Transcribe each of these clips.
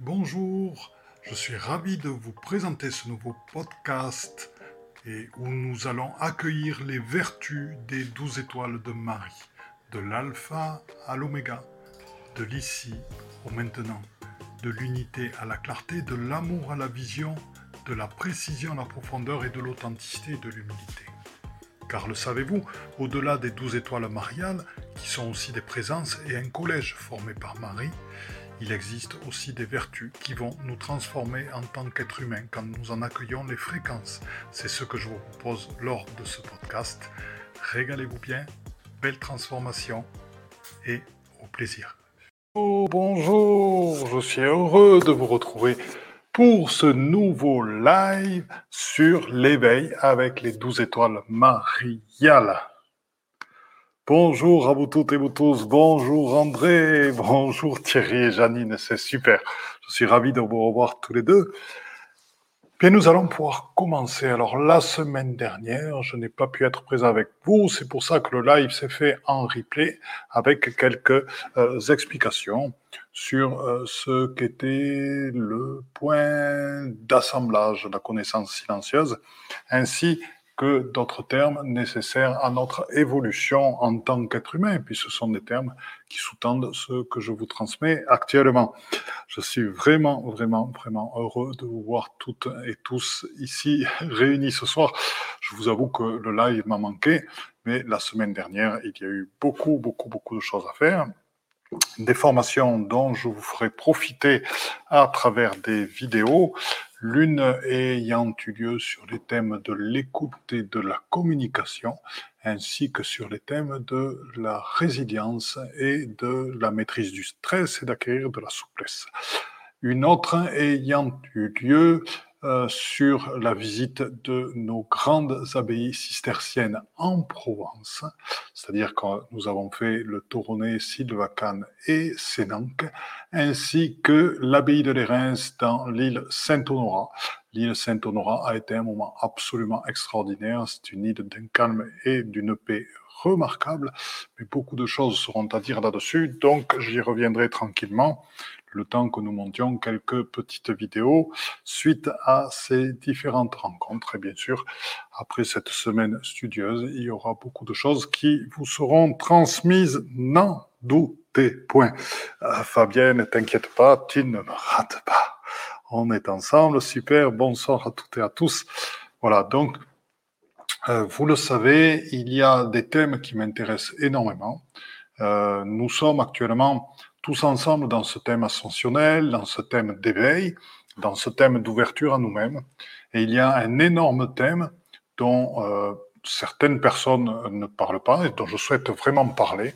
Bonjour, je suis ravi de vous présenter ce nouveau podcast et où nous allons accueillir les vertus des douze étoiles de Marie, de l'alpha à l'oméga, de l'ici au maintenant, de l'unité à la clarté, de l'amour à la vision, de la précision à la profondeur et de l'authenticité et de l'humilité. Car le savez-vous, au-delà des douze étoiles mariales, qui sont aussi des présences et un collège formé par Marie, il existe aussi des vertus qui vont nous transformer en tant qu'êtres humains quand nous en accueillons les fréquences. C'est ce que je vous propose lors de ce podcast. Régalez-vous bien, belle transformation et au plaisir. Oh, bonjour, je suis heureux de vous retrouver pour ce nouveau live sur l'éveil avec les douze étoiles mariales. Bonjour à vous toutes et vous tous. Bonjour André. Bonjour Thierry et Janine. C'est super. Je suis ravi de vous revoir tous les deux. Bien, nous allons pouvoir commencer. Alors, la semaine dernière, je n'ai pas pu être présent avec vous. C'est pour ça que le live s'est fait en replay avec quelques euh, explications sur euh, ce qu'était le point d'assemblage la connaissance silencieuse, ainsi que d'autres termes nécessaires à notre évolution en tant qu'être humain, puis ce sont des termes qui sous-tendent ce que je vous transmets actuellement. Je suis vraiment, vraiment, vraiment heureux de vous voir toutes et tous ici réunis ce soir. Je vous avoue que le live m'a manqué, mais la semaine dernière, il y a eu beaucoup, beaucoup, beaucoup de choses à faire des formations dont je vous ferai profiter à travers des vidéos l'une ayant eu lieu sur les thèmes de l'écoute et de la communication, ainsi que sur les thèmes de la résilience et de la maîtrise du stress et d'acquérir de la souplesse. Une autre ayant eu lieu euh, sur la visite de nos grandes abbayes cisterciennes en Provence, c'est-à-dire que nous avons fait le Toronnet, Sylvacane et Sénanque, ainsi que l'abbaye de Lérins dans l'île Saint-Honorat. L'île Saint-Honorat a été un moment absolument extraordinaire. C'est une île d'un calme et d'une paix remarquable, mais beaucoup de choses seront à dire là-dessus, donc j'y reviendrai tranquillement le temps que nous montions quelques petites vidéos suite à ces différentes rencontres. Et bien sûr, après cette semaine studieuse, il y aura beaucoup de choses qui vous seront transmises. N'en doutez point. Euh, Fabienne, t'inquiète pas, tu ne me rates pas. On est ensemble, super, bonsoir à toutes et à tous. Voilà, donc, euh, vous le savez, il y a des thèmes qui m'intéressent énormément. Euh, nous sommes actuellement tous ensemble dans ce thème ascensionnel, dans ce thème d'éveil, dans ce thème d'ouverture à nous-mêmes. Et il y a un énorme thème dont euh, certaines personnes ne parlent pas et dont je souhaite vraiment parler.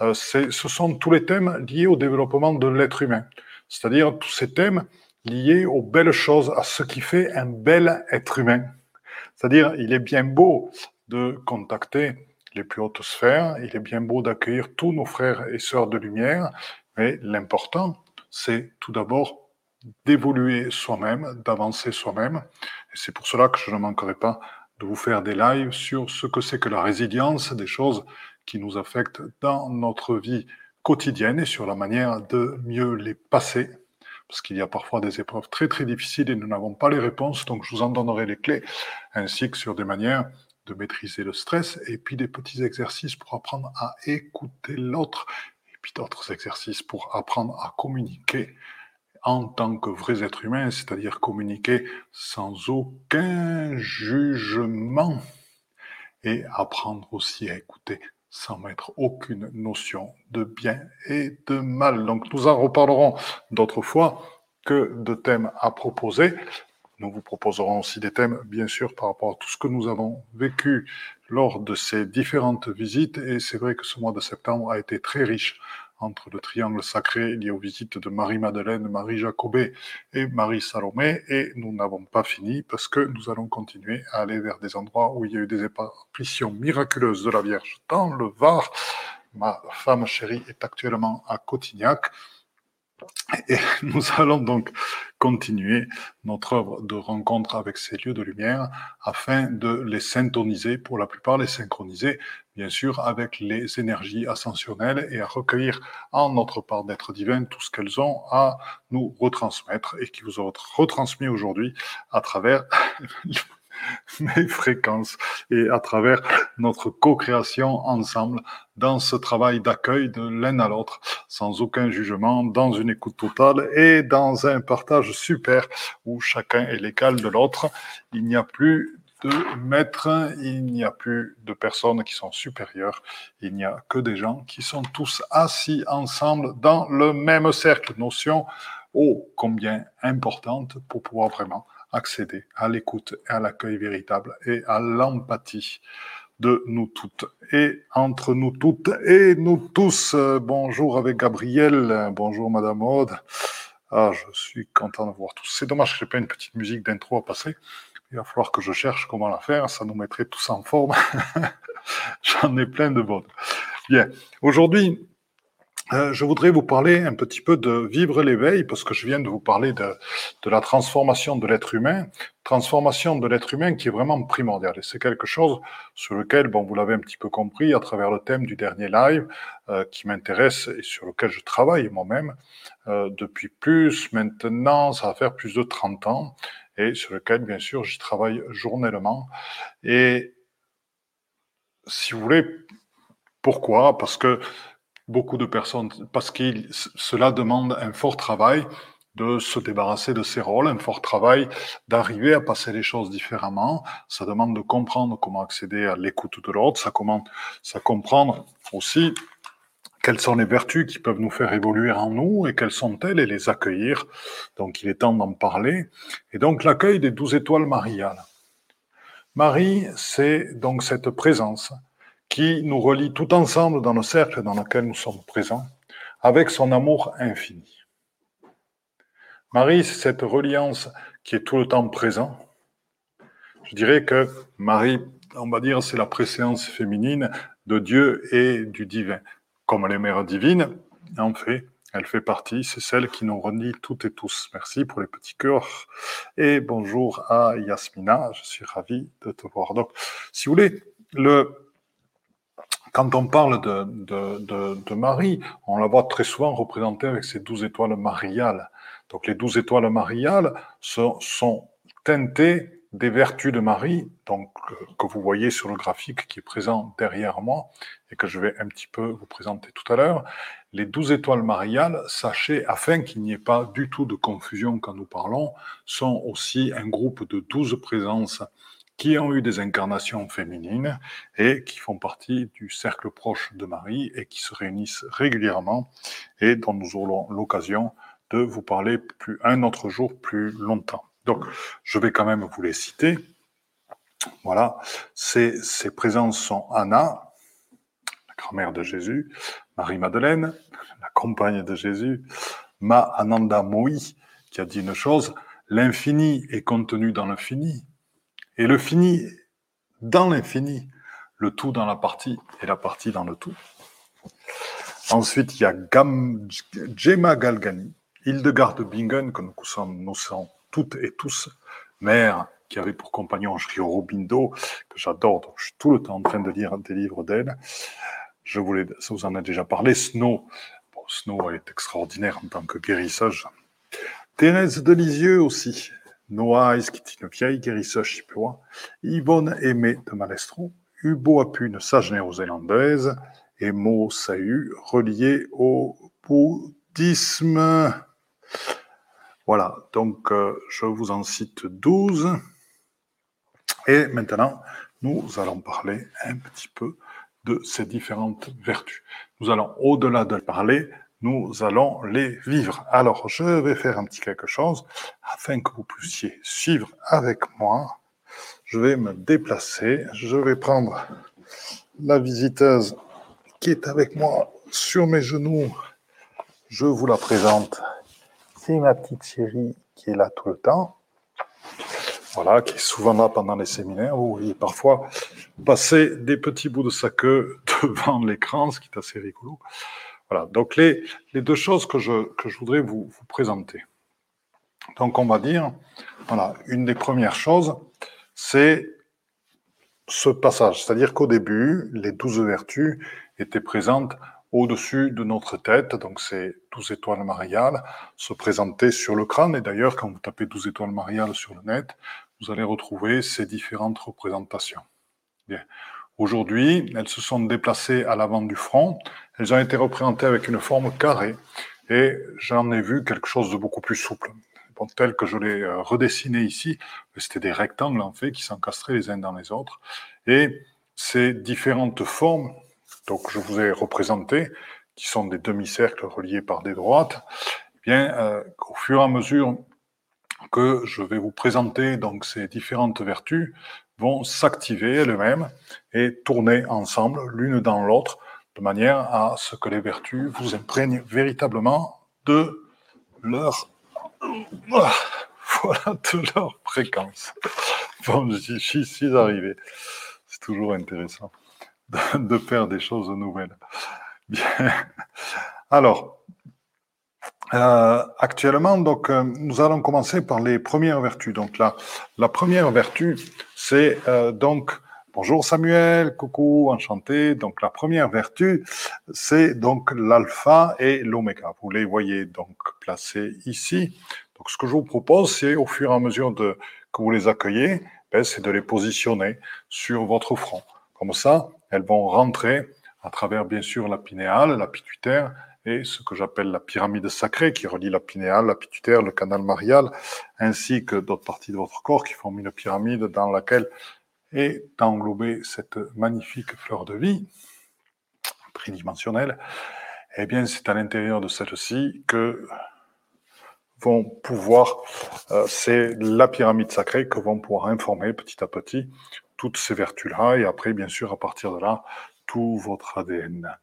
Euh, ce sont tous les thèmes liés au développement de l'être humain, c'est-à-dire tous ces thèmes liés aux belles choses, à ce qui fait un bel être humain. C'est-à-dire, il est bien beau de contacter les plus hautes sphères, il est bien beau d'accueillir tous nos frères et sœurs de lumière, mais l'important, c'est tout d'abord d'évoluer soi-même, d'avancer soi-même. Et c'est pour cela que je ne manquerai pas de vous faire des lives sur ce que c'est que la résilience, des choses qui nous affectent dans notre vie quotidienne et sur la manière de mieux les passer. Parce qu'il y a parfois des épreuves très très difficiles et nous n'avons pas les réponses, donc je vous en donnerai les clés, ainsi que sur des manières de maîtriser le stress et puis des petits exercices pour apprendre à écouter l'autre d'autres exercices pour apprendre à communiquer en tant que vrais êtres humains, c'est-à-dire communiquer sans aucun jugement et apprendre aussi à écouter sans mettre aucune notion de bien et de mal. Donc nous en reparlerons d'autres fois que de thèmes à proposer. Nous vous proposerons aussi des thèmes, bien sûr, par rapport à tout ce que nous avons vécu lors de ces différentes visites. Et c'est vrai que ce mois de septembre a été très riche entre le triangle sacré lié aux visites de Marie-Madeleine, Marie-Jacobé et Marie-Salomé. Et nous n'avons pas fini parce que nous allons continuer à aller vers des endroits où il y a eu des apparitions miraculeuses de la Vierge dans le Var. Ma femme chérie est actuellement à Cotignac. Et nous allons donc continuer notre œuvre de rencontre avec ces lieux de lumière afin de les syntoniser, pour la plupart les synchroniser, bien sûr, avec les énergies ascensionnelles et à recueillir en notre part d'être divin tout ce qu'elles ont à nous retransmettre et qui vous ont retransmis aujourd'hui à travers mes fréquences et à travers notre co-création ensemble dans ce travail d'accueil de l'un à l'autre, sans aucun jugement, dans une écoute totale et dans un partage super où chacun est l'égal de l'autre. Il n'y a plus de maîtres, il n'y a plus de personnes qui sont supérieures, il n'y a que des gens qui sont tous assis ensemble dans le même cercle. Notion ô combien importante pour pouvoir vraiment accéder à l'écoute et à l'accueil véritable et à l'empathie de nous toutes et entre nous toutes et nous tous. Bonjour avec Gabriel, bonjour Madame Aude. Ah, je suis content de voir tous. C'est dommage que je n'ai pas une petite musique d'intro à passer. Il va falloir que je cherche comment la faire, ça nous mettrait tous en forme. J'en ai plein de bonnes. Bien, aujourd'hui, euh, je voudrais vous parler un petit peu de vivre l'éveil, parce que je viens de vous parler de, de la transformation de l'être humain, transformation de l'être humain qui est vraiment primordiale. Et c'est quelque chose sur lequel, bon, vous l'avez un petit peu compris à travers le thème du dernier live, euh, qui m'intéresse et sur lequel je travaille moi-même euh, depuis plus, maintenant, ça va faire plus de 30 ans, et sur lequel, bien sûr, j'y travaille journellement. Et si vous voulez, pourquoi? Parce que beaucoup de personnes, parce que cela demande un fort travail de se débarrasser de ses rôles, un fort travail d'arriver à passer les choses différemment. Ça demande de comprendre comment accéder à l'écoute de l'autre. Ça, commande, ça comprendre aussi quelles sont les vertus qui peuvent nous faire évoluer en nous et quelles sont-elles et les accueillir. Donc il est temps d'en parler. Et donc l'accueil des douze étoiles mariales. Marie, c'est donc cette présence qui nous relie tout ensemble dans le cercle dans lequel nous sommes présents, avec son amour infini. Marie, c'est cette reliance qui est tout le temps présent. Je dirais que Marie, on va dire, c'est la préséance féminine de Dieu et du divin. Comme les mères divines, en fait, elle fait partie, c'est celle qui nous relie toutes et tous. Merci pour les petits cœurs. Et bonjour à Yasmina, je suis ravi de te voir. Donc, si vous voulez, le, quand on parle de, de, de, Marie, on la voit très souvent représentée avec ses douze étoiles mariales. Donc les douze étoiles mariales sont, sont teintées des vertus de Marie, donc euh, que vous voyez sur le graphique qui est présent derrière moi et que je vais un petit peu vous présenter tout à l'heure. Les douze étoiles mariales, sachez, afin qu'il n'y ait pas du tout de confusion quand nous parlons, sont aussi un groupe de douze présences qui ont eu des incarnations féminines et qui font partie du cercle proche de Marie et qui se réunissent régulièrement et dont nous aurons l'occasion de vous parler plus, un autre jour plus longtemps. Donc, je vais quand même vous les citer. Voilà, ces, ces présences sont Anna, la grand-mère de Jésus, Marie-Madeleine, la compagne de Jésus, Ma Ananda Moi, qui a dit une chose, l'infini est contenu dans l'infini, et le fini dans l'infini, le tout dans la partie et la partie dans le tout. Ensuite, il y a Gam, Gemma Galgani, Hildegard de Bingen, que nous sommes, toutes et tous, mère qui avait pour compagnon Sri Aurobindo, que j'adore, donc je suis tout le temps en train de lire des livres d'elle. Je voulais, ça vous en a déjà parlé, Snow. Bon, Snow est extraordinaire en tant que guérisseuse. Thérèse de Lisieux aussi, Une vieille guérisseuse chippewa, Yvonne Aimé de Malestron, Hubo Apu, une sage néo-zélandaise, et Mo Sahu, relié au bouddhisme. Voilà, donc euh, je vous en cite 12. Et maintenant, nous allons parler un petit peu de ces différentes vertus. Nous allons, au-delà de parler, nous allons les vivre. Alors, je vais faire un petit quelque chose afin que vous puissiez suivre avec moi. Je vais me déplacer. Je vais prendre la visiteuse qui est avec moi sur mes genoux. Je vous la présente. C'est ma petite chérie qui est là tout le temps. Voilà, qui est souvent là pendant les séminaires. Vous voyez parfois passer des petits bouts de sa queue devant l'écran, ce qui est assez rigolo. Voilà, donc les, les deux choses que je, que je voudrais vous, vous présenter. Donc on va dire, voilà, une des premières choses, c'est ce passage. C'est-à-dire qu'au début, les douze vertus étaient présentes au-dessus de notre tête, donc ces douze étoiles mariales se présentaient sur le crâne. Et d'ailleurs, quand vous tapez douze étoiles mariales sur le net, vous allez retrouver ces différentes représentations. Aujourd'hui, elles se sont déplacées à l'avant du front. Elles ont été représentées avec une forme carrée. Et j'en ai vu quelque chose de beaucoup plus souple. Bon, tel que je l'ai euh, redessiné ici, c'était des rectangles en fait qui s'encastraient les uns dans les autres. Et ces différentes formes, donc je vous ai représenté, qui sont des demi-cercles reliés par des droites, eh bien, euh, au fur et à mesure que je vais vous présenter donc ces différentes vertus vont s'activer elles-mêmes et tourner ensemble l'une dans l'autre de manière à ce que les vertus vous imprègnent véritablement de leur voilà de leur fréquence. Bon, j'y suis arrivé. C'est toujours intéressant de, faire des choses nouvelles. Bien. Alors, euh, actuellement, donc, euh, nous allons commencer par les premières vertus. Donc, la, la première vertu, c'est euh, donc bonjour Samuel, coucou, enchanté. Donc, la première vertu, c'est donc l'alpha et l'oméga. Vous les voyez donc placés ici. Donc, ce que je vous propose, c'est au fur et à mesure de, que vous les accueillez, ben, c'est de les positionner sur votre front. Comme ça, elles vont rentrer à travers, bien sûr, la pinéale, la pituitaire et ce que j'appelle la pyramide sacrée qui relie la pinéale, la pituitaire, le canal marial, ainsi que d'autres parties de votre corps qui forment une pyramide dans laquelle est englobée cette magnifique fleur de vie tridimensionnelle. Eh bien, c'est à l'intérieur de celle-ci que vont pouvoir, euh, c'est la pyramide sacrée que vont pouvoir informer petit à petit toutes ces vertus-là, et après, bien sûr, à partir de là, tout votre ADN.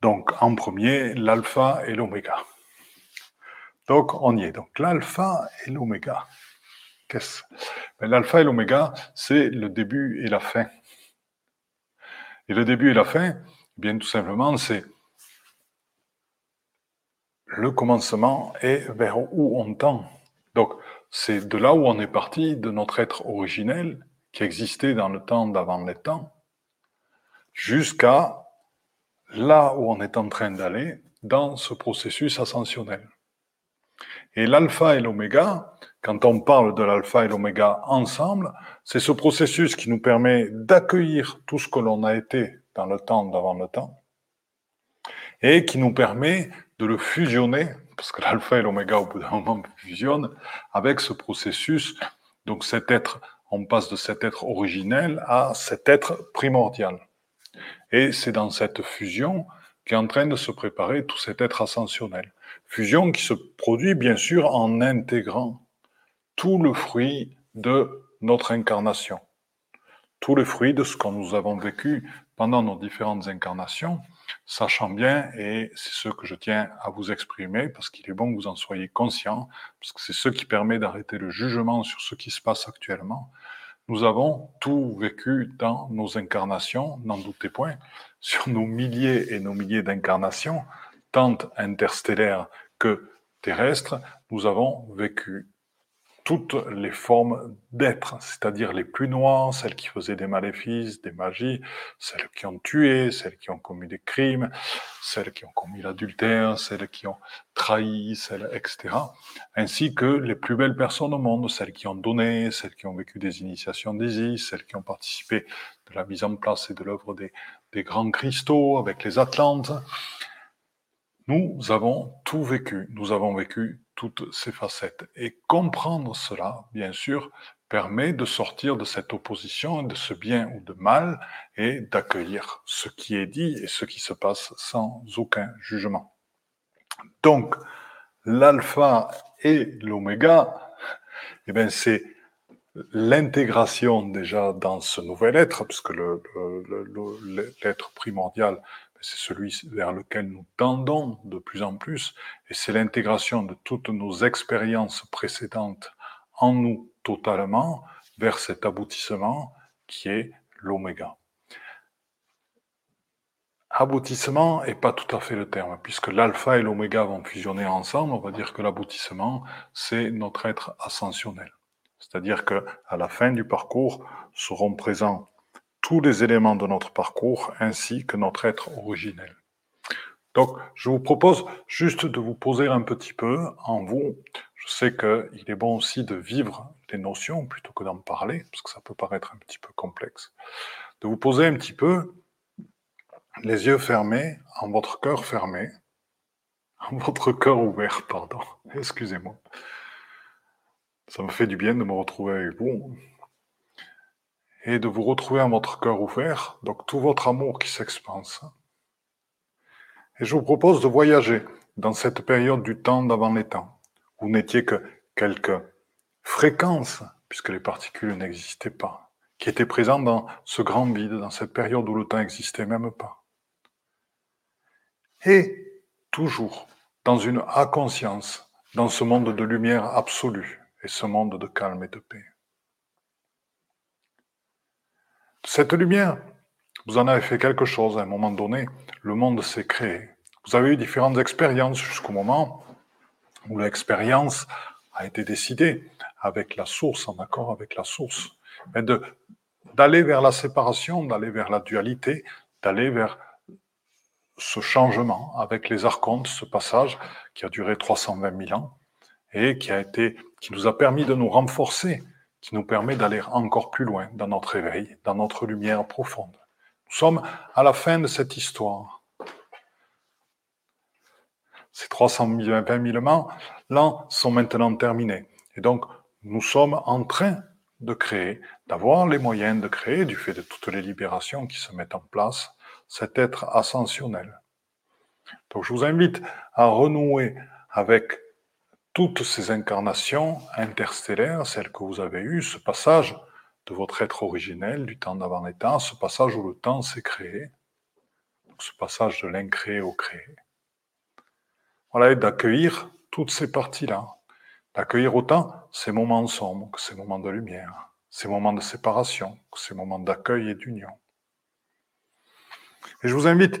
Donc, en premier, l'alpha et l'oméga. Donc, on y est. Donc, l'alpha et l'oméga. Qu'est-ce? Ben, L'alpha et l'oméga, c'est le début et la fin. Et le début et la fin, eh bien tout simplement, c'est le commencement et vers où on tend. Donc, c'est de là où on est parti, de notre être originel, qui existait dans le temps d'avant les temps, jusqu'à là où on est en train d'aller dans ce processus ascensionnel. Et l'alpha et l'oméga, quand on parle de l'alpha et l'oméga ensemble, c'est ce processus qui nous permet d'accueillir tout ce que l'on a été dans le temps d'avant le temps, et qui nous permet de le fusionner, parce que l'alpha et l'oméga au bout d'un moment fusionnent, avec ce processus, donc cet être, on passe de cet être originel à cet être primordial. Et c'est dans cette fusion qu'est en train de se préparer tout cet être ascensionnel. Fusion qui se produit bien sûr en intégrant tout le fruit de notre incarnation, tout le fruit de ce que nous avons vécu pendant nos différentes incarnations, sachant bien, et c'est ce que je tiens à vous exprimer, parce qu'il est bon que vous en soyez conscient, parce que c'est ce qui permet d'arrêter le jugement sur ce qui se passe actuellement, nous avons tout vécu dans nos incarnations, n'en doutez point, sur nos milliers et nos milliers d'incarnations, tant interstellaires que terrestres, nous avons vécu toutes les formes d'être, c'est-à-dire les plus noires, celles qui faisaient des maléfices, des magies, celles qui ont tué, celles qui ont commis des crimes, celles qui ont commis l'adultère, celles qui ont trahi, celles, etc. Ainsi que les plus belles personnes au monde, celles qui ont donné, celles qui ont vécu des initiations d'Isis, celles qui ont participé de la mise en place et de l'œuvre des grands cristaux avec les Atlantes. Nous avons tout vécu, nous avons vécu toutes ces facettes. Et comprendre cela, bien sûr, permet de sortir de cette opposition, de ce bien ou de mal, et d'accueillir ce qui est dit et ce qui se passe sans aucun jugement. Donc, l'alpha et l'oméga, eh bien, c'est l'intégration déjà dans ce nouvel être, puisque l'être primordial c'est celui vers lequel nous tendons de plus en plus, et c'est l'intégration de toutes nos expériences précédentes en nous totalement vers cet aboutissement qui est l'oméga. aboutissement n'est pas tout à fait le terme, puisque l'alpha et l'oméga vont fusionner ensemble. On va dire que l'aboutissement, c'est notre être ascensionnel. C'est-à-dire que à la fin du parcours seront présents tous les éléments de notre parcours ainsi que notre être originel. Donc, je vous propose juste de vous poser un petit peu en vous. Je sais qu'il est bon aussi de vivre les notions plutôt que d'en parler, parce que ça peut paraître un petit peu complexe. De vous poser un petit peu les yeux fermés, en votre cœur fermé, en votre cœur ouvert, pardon, excusez-moi. Ça me fait du bien de me retrouver avec vous et de vous retrouver en votre cœur ouvert, donc tout votre amour qui s'expanse. Et je vous propose de voyager dans cette période du temps d'avant les temps. Vous n'étiez que quelques fréquences, puisque les particules n'existaient pas, qui étaient présentes dans ce grand vide, dans cette période où le temps n'existait même pas. Et toujours dans une inconscience, dans ce monde de lumière absolue et ce monde de calme et de paix. Cette lumière, vous en avez fait quelque chose à un moment donné, le monde s'est créé. Vous avez eu différentes expériences jusqu'au moment où l'expérience a été décidée avec la source, en accord avec la source, mais d'aller vers la séparation, d'aller vers la dualité, d'aller vers ce changement avec les archontes, ce passage qui a duré 320 000 ans et qui a été, qui nous a permis de nous renforcer, qui nous permet d'aller encore plus loin dans notre éveil, dans notre lumière profonde. Nous sommes à la fin de cette histoire. Ces 320 000 ans sont maintenant terminés. Et donc, nous sommes en train de créer, d'avoir les moyens de créer, du fait de toutes les libérations qui se mettent en place, cet être ascensionnel. Donc je vous invite à renouer avec toutes ces incarnations interstellaires, celles que vous avez eues, ce passage de votre être originel, du temps d'avant temps, ce passage où le temps s'est créé, ce passage de l'incréé au créé. Voilà, et d'accueillir toutes ces parties-là, d'accueillir autant ces moments sombres que ces moments de lumière, ces moments de séparation ces moments d'accueil et d'union. Et je vous invite,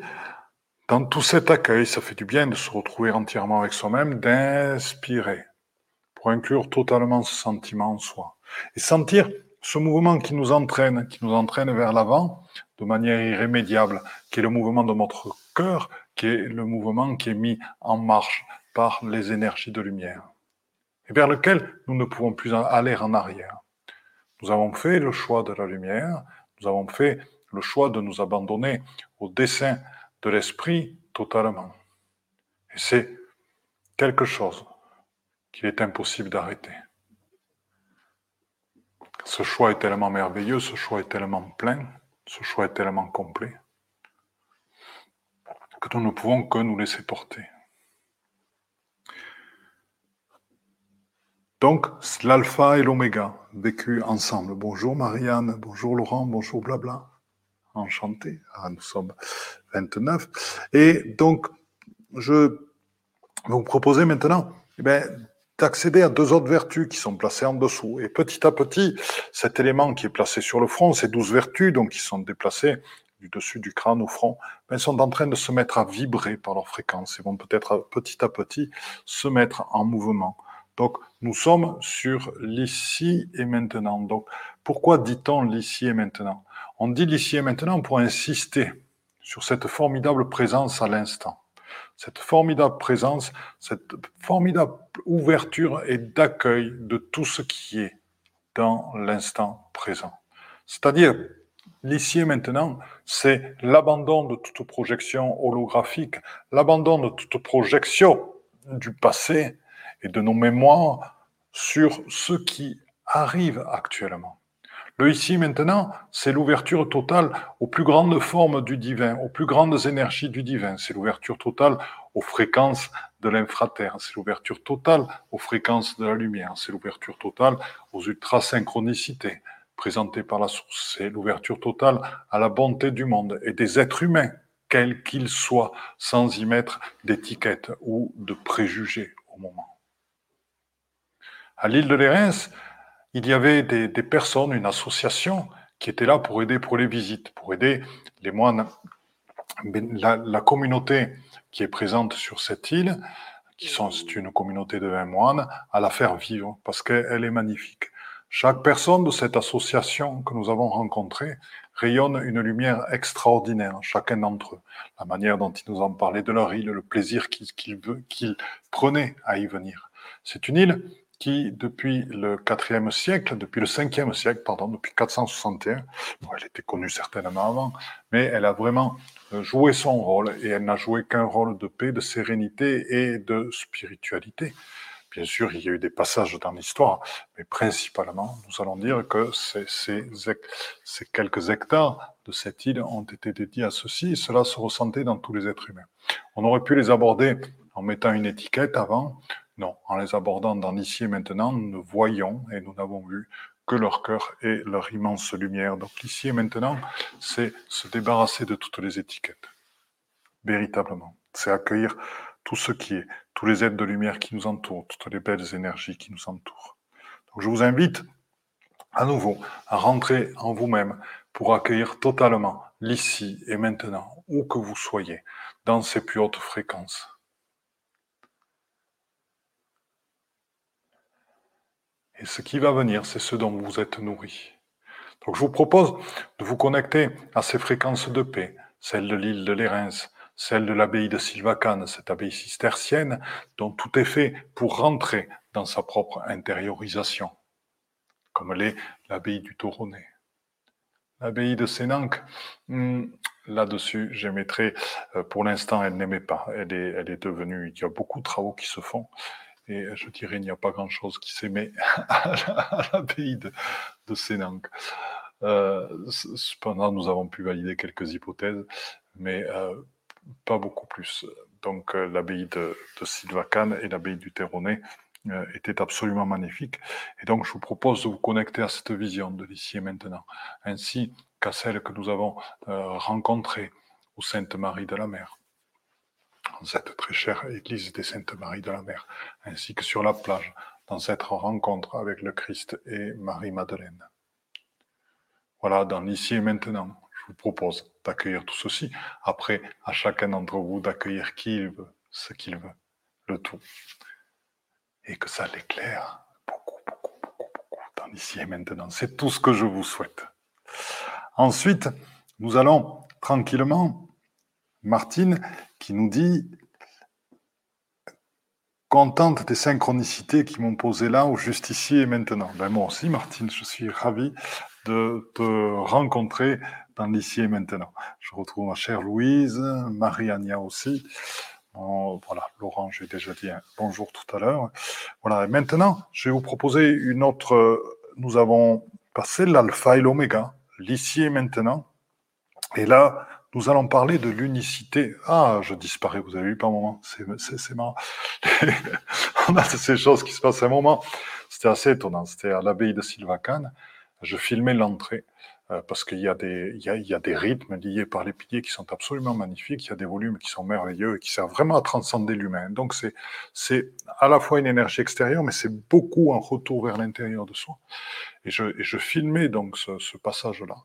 dans tout cet accueil, ça fait du bien de se retrouver entièrement avec soi-même, d'inspirer pour inclure totalement ce sentiment en soi. Et sentir ce mouvement qui nous entraîne, qui nous entraîne vers l'avant de manière irrémédiable, qui est le mouvement de notre cœur, qui est le mouvement qui est mis en marche par les énergies de lumière, et vers lequel nous ne pouvons plus aller en arrière. Nous avons fait le choix de la lumière, nous avons fait le choix de nous abandonner au dessein de l'esprit totalement. Et c'est quelque chose qu'il est impossible d'arrêter. Ce choix est tellement merveilleux, ce choix est tellement plein, ce choix est tellement complet, que nous ne pouvons que nous laisser porter. Donc, l'alpha et l'oméga, vécus ensemble. Bonjour Marianne, bonjour Laurent, bonjour Blabla enchanté. Ah, nous sommes 29. Et donc, je vais vous proposer maintenant eh bien, d'accéder à deux autres vertus qui sont placées en dessous. Et petit à petit, cet élément qui est placé sur le front, ces douze vertus, donc qui sont déplacées du dessus du crâne au front, ben, sont en train de se mettre à vibrer par leur fréquence et vont peut-être petit à petit se mettre en mouvement. Donc, nous sommes sur l'ici et maintenant. Donc, pourquoi dit-on l'ici et maintenant? On dit l'ici et maintenant pour insister sur cette formidable présence à l'instant. Cette formidable présence, cette formidable ouverture et d'accueil de tout ce qui est dans l'instant présent. C'est-à-dire, l'ici et maintenant, c'est l'abandon de toute projection holographique, l'abandon de toute projection du passé et de nos mémoires sur ce qui arrive actuellement. Le ici maintenant, c'est l'ouverture totale aux plus grandes formes du divin, aux plus grandes énergies du divin. C'est l'ouverture totale aux fréquences de l'infraterre. C'est l'ouverture totale aux fréquences de la lumière. C'est l'ouverture totale aux ultrasynchronicités présentées par la source. C'est l'ouverture totale à la bonté du monde et des êtres humains, quels qu'ils soient, sans y mettre d'étiquettes ou de préjugés au moment. À l'île de Lérins, il y avait des, personnes, une association qui était là pour aider pour les visites, pour aider les moines la, communauté qui est présente sur cette île, qui sont, une communauté de 20 moines, à la faire vivre parce qu'elle est magnifique. Chaque personne de cette association que nous avons rencontrée rayonne une lumière extraordinaire, chacun d'entre eux. La manière dont ils nous ont parlé de leur île, le plaisir qu'ils prenaient à y venir. C'est une île qui, depuis le 4 siècle, depuis le 5e siècle, pardon, depuis 461, elle était connue certainement avant, mais elle a vraiment euh, joué son rôle et elle n'a joué qu'un rôle de paix, de sérénité et de spiritualité. Bien sûr, il y a eu des passages dans l'histoire, mais principalement, nous allons dire que ces, ces, quelques hectares de cette île ont été dédiés à ceci, et cela se ressentait dans tous les êtres humains. On aurait pu les aborder en mettant une étiquette avant, non, en les abordant dans l'ici et maintenant, nous voyons et nous n'avons vu que leur cœur et leur immense lumière. Donc l'ici et maintenant, c'est se débarrasser de toutes les étiquettes. Véritablement. C'est accueillir tout ce qui est, tous les êtres de lumière qui nous entourent, toutes les belles énergies qui nous entourent. Donc je vous invite à nouveau à rentrer en vous-même pour accueillir totalement l'ici et maintenant, où que vous soyez, dans ces plus hautes fréquences. Et ce qui va venir, c'est ce dont vous êtes nourri. Donc je vous propose de vous connecter à ces fréquences de paix, celles de l'île de Lérins, celle de l'abbaye de Silvacane, cette abbaye cistercienne, dont tout est fait pour rentrer dans sa propre intériorisation, comme l'est l'abbaye du Toronnet. L'abbaye de Sénanque, hmm, là-dessus, j'émettrai, euh, pour l'instant, elle n'aimait pas. Elle est, elle est devenue, il y a beaucoup de travaux qui se font. Et je dirais, il n'y a pas grand-chose qui s'émet à l'abbaye de, de Sénanque. Euh, cependant, nous avons pu valider quelques hypothèses, mais euh, pas beaucoup plus. Donc euh, l'abbaye de, de Sylvacane et l'abbaye du Terronnet étaient absolument magnifiques. Et donc je vous propose de vous connecter à cette vision de l'ici et maintenant, ainsi qu'à celle que nous avons rencontrée au Sainte-Marie de la Mer dans cette très chère église des Saintes Marie de la Mer, ainsi que sur la plage, dans cette rencontre avec le Christ et Marie-Madeleine. Voilà, dans l'ici et maintenant, je vous propose d'accueillir tout ceci. Après, à chacun d'entre vous d'accueillir qui il veut, ce qu'il veut, le tout. Et que ça l'éclaire beaucoup, beaucoup, beaucoup, beaucoup dans l'ici et maintenant. C'est tout ce que je vous souhaite. Ensuite, nous allons tranquillement Martine qui nous dit contente des synchronicités qui m'ont posé là, juste ici et maintenant. Ben moi aussi, Martine, je suis ravi de te rencontrer dans l'ici et maintenant. Je retrouve ma chère Louise, Marie-Ania aussi. voilà, Laurent, j'ai déjà dit bonjour tout à l'heure. Voilà, maintenant, je vais vous proposer une autre. Nous avons passé l'alpha et l'oméga, l'ici et maintenant. Et là, nous allons parler de l'unicité. Ah, je disparais, vous avez vu par moment, c'est marrant. On a ces choses qui se passent un moment. C'était assez étonnant. C'était à l'abbaye de Sylvacane. Je filmais l'entrée euh, parce qu'il y, a des, il y, a, il y a des rythmes liés par les piliers qui sont absolument magnifiques. Il y a des volumes qui sont merveilleux et qui servent vraiment à transcender l'humain. Donc c'est c'est à la fois une énergie extérieure, mais c'est beaucoup un retour vers l'intérieur de soi. Et je, et je filmais donc ce, ce passage-là.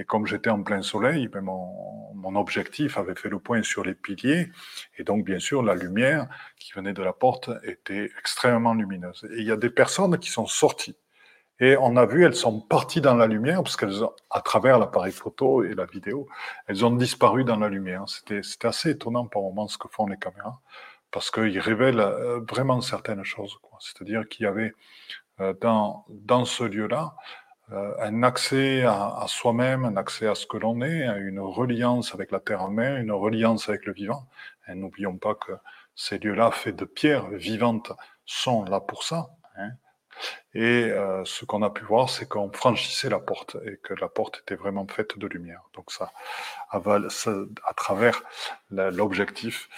Et comme j'étais en plein soleil, ben mon, objectif avait fait le point sur les piliers. Et donc, bien sûr, la lumière qui venait de la porte était extrêmement lumineuse. Et il y a des personnes qui sont sorties. Et on a vu, elles sont parties dans la lumière, parce qu'elles à travers l'appareil photo et la vidéo, elles ont disparu dans la lumière. C'était assez étonnant par moments ce que font les caméras, parce qu'ils révèlent euh, vraiment certaines choses. C'est-à-dire qu'il y avait euh, dans, dans ce lieu-là, un accès à, soi-même, un accès à ce que l'on est, une reliance avec la terre en mer, une reliance avec le vivant. Et n'oublions pas que ces lieux-là, faits de pierres vivantes, sont là pour ça. Hein. Et euh, ce qu'on a pu voir, c'est qu'on franchissait la porte et que la porte était vraiment faite de lumière. Donc ça, à travers l'objectif,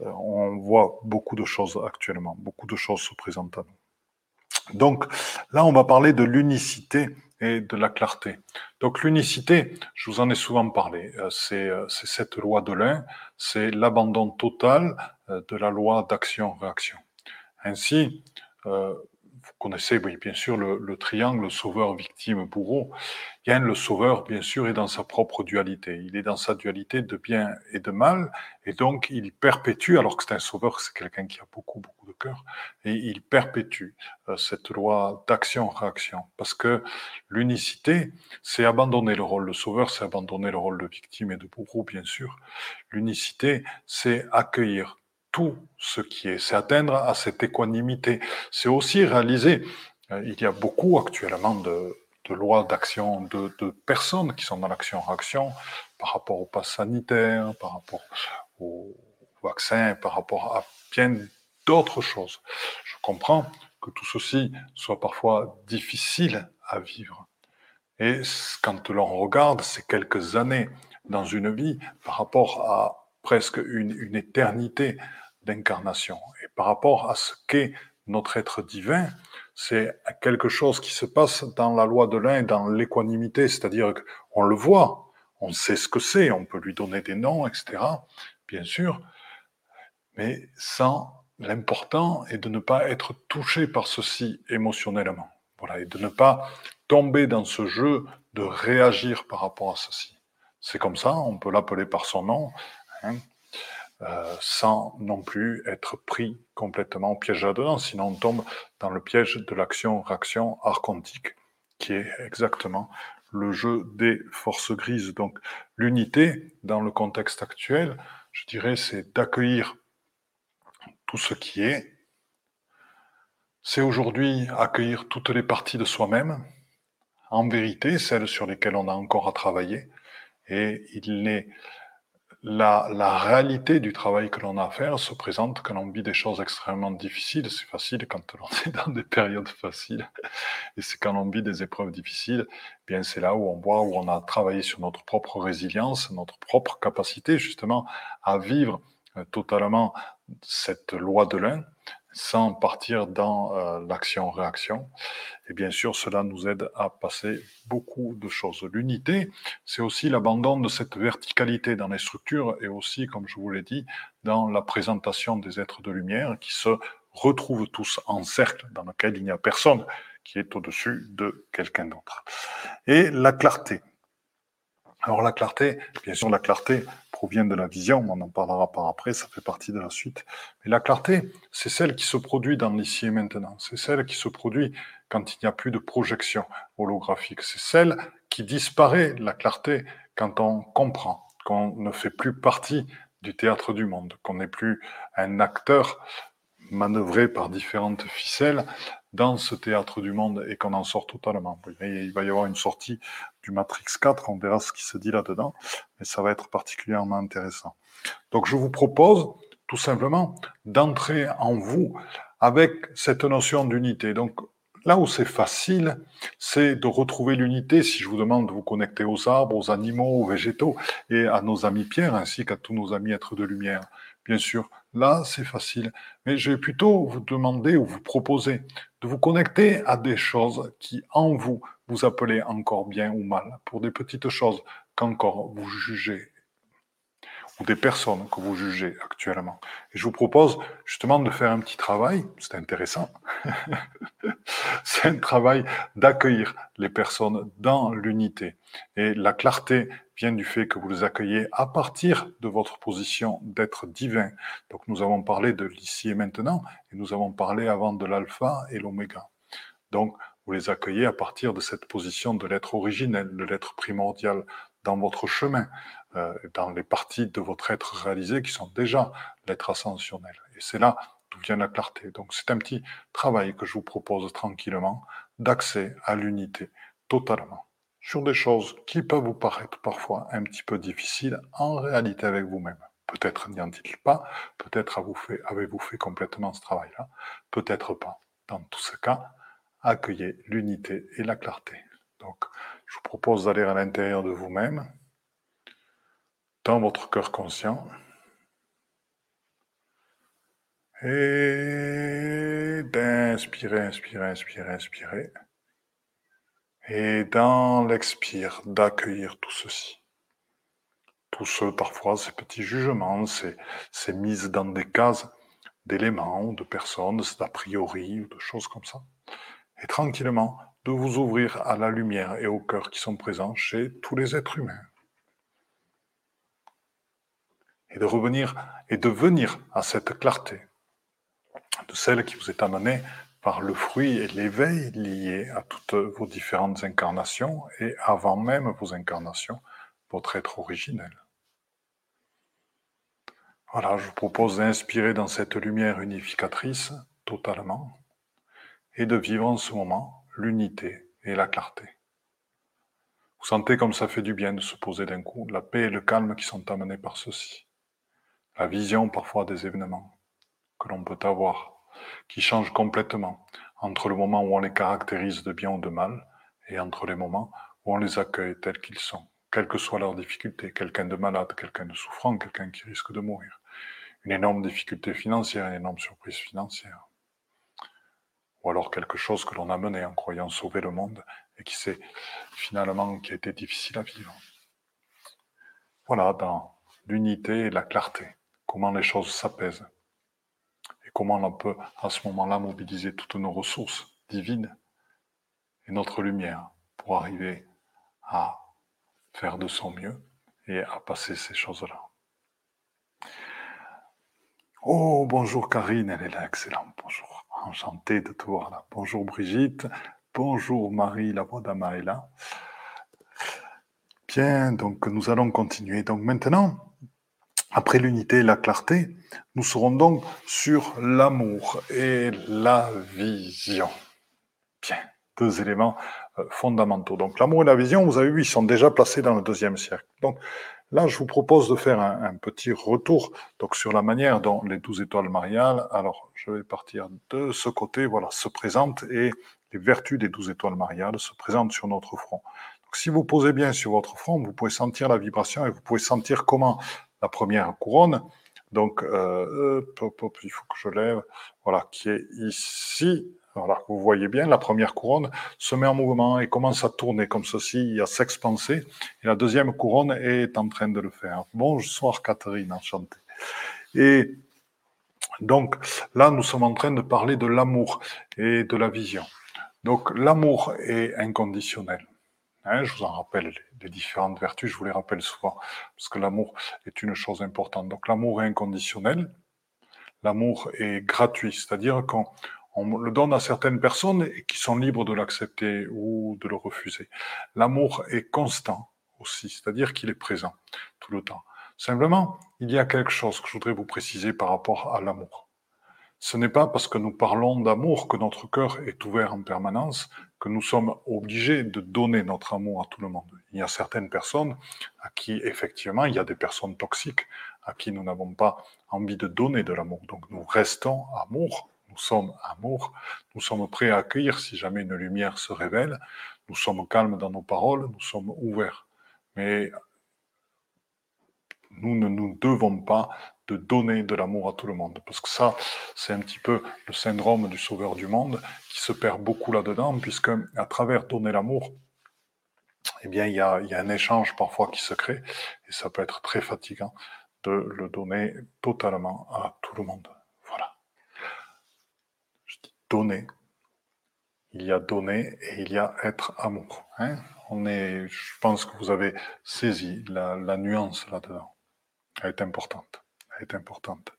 euh, on voit beaucoup de choses actuellement, beaucoup de choses se présentent à nous. Donc là, on va parler de l'unicité et de la clarté. Donc l'unicité, je vous en ai souvent parlé, euh, euh, c'est cette loi de l'un, c'est l'abandon total euh, de la loi d'action-réaction. Ainsi, vous connaissez, oui, bien sûr, le, triangle sauveur, victime, bourreau. Yann, le sauveur, bien sûr, est dans sa propre dualité. Il est dans sa dualité de bien et de mal, et donc il perpétue, alors que c'est un sauveur, c'est quelqu'un qui a beaucoup, beaucoup de cœur, et il perpétue euh, cette loi d'action-réaction. Parce que l'unicité, c'est abandonner le rôle de sauveur, c'est abandonner le rôle de victime et de bourreau, bien sûr. L'unicité, c'est accueillir tout ce qui est. C'est atteindre à cette équanimité. C'est aussi réaliser, euh, il y a beaucoup actuellement de, lois d'action, de, personnes qui sont dans l'action-réaction par rapport au pass sanitaire, par rapport au vaccin, par rapport à bien d'autres choses. Je comprends que tout ceci soit parfois difficile à vivre. Et quand l'on regarde ces quelques années dans une vie par rapport à presque une éternité d'incarnation. Et par rapport à ce qu'est notre être divin, c'est quelque chose qui se passe dans la loi de l'un dans l'équanimité, c'est-à-dire qu'on le voit, on sait ce que c'est, on peut lui donner des noms, etc., bien sûr, mais sans l'important est de ne pas être touché par ceci émotionnellement. Voilà, et de ne pas tomber dans ce jeu de réagir par rapport à ceci. C'est comme ça, on peut l'appeler par son nom, hein, euh, sans non plus être pris complètement au piège là-dedans. Sinon, on tombe dans le piège de l'action-réaction archontique, qui est exactement le jeu des forces grises. Donc, l'unité, dans le contexte actuel, je dirais, c'est d'accueillir tout ce qui est. C'est aujourd'hui accueillir toutes les parties de soi-même, en vérité, celles sur lesquelles on a encore à travailler. Et il n'est la, la, réalité du travail que l'on a à faire se présente quand on vit des choses extrêmement difficiles. C'est facile quand on est dans des périodes faciles. Et c'est quand on vit des épreuves difficiles, eh bien c'est là où on voit, où on a travaillé sur notre propre résilience, notre propre capacité justement à vivre euh, totalement cette loi de l'un sans partir dans euh, l'action-réaction. Et bien sûr, cela nous aide à passer beaucoup de choses. L'unité, c'est aussi l'abandon de cette verticalité dans les structures et aussi, comme je vous l'ai dit, dans la présentation des êtres de lumière qui se retrouvent tous en cercle dans lequel il n'y a personne qui est au-dessus de quelqu'un d'autre. Et la clarté. Alors la clarté, bien sûr, la clarté provient de la vision, on en parlera par après, ça fait partie de la suite. Mais la clarté, c'est celle qui se produit dans l'ici et maintenant, c'est celle qui se produit quand il n'y a plus de projection holographique, c'est celle qui disparaît, la clarté, quand on comprend qu'on ne fait plus partie du théâtre du monde, qu'on n'est plus un acteur manœuvré par différentes ficelles dans ce théâtre du monde et qu'on en sort totalement. Il va y avoir une sortie du Matrix 4, on verra ce qui se dit là-dedans, mais ça va être particulièrement intéressant. Donc je vous propose tout simplement d'entrer en vous avec cette notion d'unité. Donc là où c'est facile, c'est de retrouver l'unité si je vous demande de vous connecter aux arbres, aux animaux, aux végétaux et à nos amis pierres ainsi qu'à tous nos amis êtres de lumière. Bien sûr, là c'est facile, mais je vais plutôt vous demander ou vous proposer de vous connecter à des choses qui en vous vous appelez encore bien ou mal, pour des petites choses qu'encore vous jugez, ou des personnes que vous jugez actuellement. Et je vous propose justement de faire un petit travail, c'est intéressant, c'est un travail d'accueillir les personnes dans l'unité. Et la clarté vient du fait que vous les accueillez à partir de votre position d'être divin. Donc nous avons parlé de l'ici et maintenant, et nous avons parlé avant de l'alpha et l'oméga. Donc vous les accueillez à partir de cette position de l'être originel, de l'être primordial dans votre chemin, euh, dans les parties de votre être réalisé qui sont déjà l'être ascensionnel. Et c'est là d'où vient la clarté. Donc c'est un petit travail que je vous propose tranquillement d'accès à l'unité totalement sur des choses qui peuvent vous paraître parfois un petit peu difficiles en réalité avec vous-même. Peut-être n'y en-il pas, peut-être avez-vous fait complètement ce travail-là, peut-être pas. Dans tous ces cas, accueillez l'unité et la clarté. Donc, je vous propose d'aller à l'intérieur de vous-même, dans votre cœur conscient, et d'inspirer, inspirer, inspirer, inspirer, et dans l'expire, d'accueillir tout ceci. Tout ce, parfois, ces petits jugements, ces, ces mises dans des cases d'éléments, de personnes, d'a priori, ou de choses comme ça et tranquillement de vous ouvrir à la lumière et au cœur qui sont présents chez tous les êtres humains. Et de revenir et de venir à cette clarté, de celle qui vous est amenée par le fruit et l'éveil lié à toutes vos différentes incarnations et avant même vos incarnations, votre être originel. Voilà, je vous propose d'inspirer dans cette lumière unificatrice totalement et de vivre en ce moment l'unité et la clarté. Vous sentez comme ça fait du bien de se poser d'un coup, la paix et le calme qui sont amenés par ceci. La vision parfois des événements que l'on peut avoir, qui changent complètement entre le moment où on les caractérise de bien ou de mal et entre les moments où on les accueille tels qu'ils sont, quelles que soient leurs difficultés, quelqu'un de malade, quelqu'un de souffrant, quelqu'un qui risque de mourir, une énorme difficulté financière, une énorme surprise financière. Ou alors quelque chose que l'on a mené en croyant sauver le monde et qui s'est finalement qui a été difficile à vivre. Voilà, dans l'unité et la clarté, comment les choses s'apaisent comment on peut à ce moment-là mobiliser toutes nos ressources divines et notre lumière pour arriver à faire de son mieux et à passer ces choses-là. Oh, bonjour Karine, elle est là, excellent, bonjour. Enchanté de te voir là. Bonjour Brigitte. Bonjour Marie, la voix d'Ama est là. Bien, donc nous allons continuer. Donc maintenant, après l'unité et la clarté, nous serons donc sur l'amour et la vision. Bien, deux éléments euh, fondamentaux. Donc l'amour et la vision, vous avez vu, ils sont déjà placés dans le deuxième siècle. Donc Là, je vous propose de faire un, petit retour donc sur la manière dont les douze étoiles mariales, alors je vais partir de ce côté, voilà, se présentent et les vertus des douze étoiles mariales se présentent sur notre front. Donc, si vous posez bien sur votre front, vous pouvez sentir la vibration et vous pouvez sentir comment la première couronne, donc euh, il faut que je lève, voilà, qui est ici, voilà, vous voyez bien, la première couronne se met en mouvement et commence à tourner comme ceci, à s'expanser. Et la deuxième couronne est en train de le faire. Bonsoir Catherine, enchantée. Et donc là, nous sommes en train de parler de l'amour et de la vision. Donc l'amour est inconditionnel. Hein, je vous en rappelle les, différentes vertus, je vous les rappelle souvent, parce que l'amour est une chose importante. Donc l'amour est inconditionnel, l'amour est gratuit, c'est-à-dire quand on le donne à certaines personnes qui sont libres de l'accepter ou de le refuser. L'amour est constant aussi, c'est-à-dire qu'il est présent tout le temps. Simplement, il y a quelque chose que je voudrais vous préciser par rapport à l'amour. Ce n'est pas parce que nous parlons d'amour que notre cœur est ouvert en permanence que nous sommes obligés de donner notre amour à tout le monde. Il y a certaines personnes à qui, effectivement, il y a des personnes toxiques à qui nous n'avons pas envie de donner de l'amour. Donc nous restons amour nous sommes amour, nous sommes prêts à accueillir si jamais une lumière se révèle, nous sommes calmes dans nos paroles, nous sommes ouverts. Mais nous ne nous devons pas de donner de l'amour à tout le monde. Parce que ça, c'est un petit peu le syndrome du sauveur du monde qui se perd beaucoup là-dedans, puisque à travers donner l'amour, eh bien, il y, a, il y a un échange parfois qui se crée, et ça peut être très fatigant de le donner totalement à tout le monde donner. Il y a donner et il y a être amour. Hein. On est, je pense que vous avez saisi la, nuance là-dedans. Elle est importante. Est importante.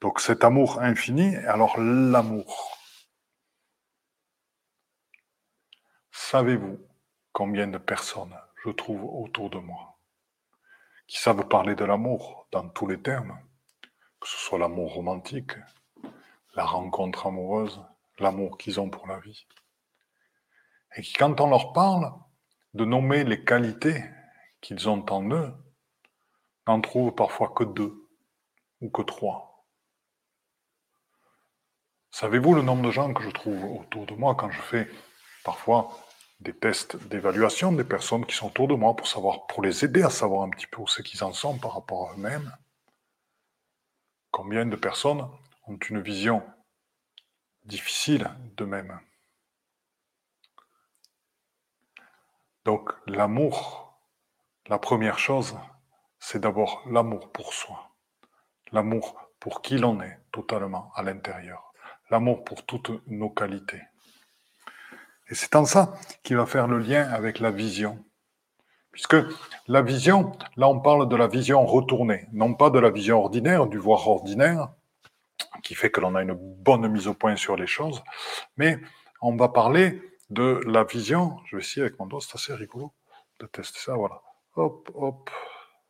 Donc cet amour infini, alors l'amour. Savez-vous combien de personnes je trouve autour de moi qui savent parler de l'amour dans tous les termes, que ce soit l'amour romantique, la rencontre amoureuse, l'amour qu'ils ont pour la vie? Et qui, quand on leur parle de nommer les qualités qu'ils ont en eux, n'en trouvent parfois que deux ou que trois. Savez-vous le nombre de gens que je trouve autour de moi quand je fais parfois des tests d'évaluation des personnes qui sont autour de moi pour savoir, pour les aider à savoir un petit peu où c'est qu'ils en sont par rapport à eux-mêmes? Combien de personnes ont une vision difficile d'eux-mêmes? Donc l'amour, la première chose, c'est d'abord l'amour pour soi, l'amour pour qui l'on est totalement à l'intérieur, l'amour pour toutes nos qualités. Et c'est en ça qu'il va faire le lien avec la vision. Puisque la vision, là on parle de la vision retournée, non pas de la vision ordinaire, du voir ordinaire, qui fait que l'on a une bonne mise au point sur les choses, mais on va parler de la vision, je vais essayer avec mon doigt, c'est assez rigolo de tester ça, voilà. Hop, hop,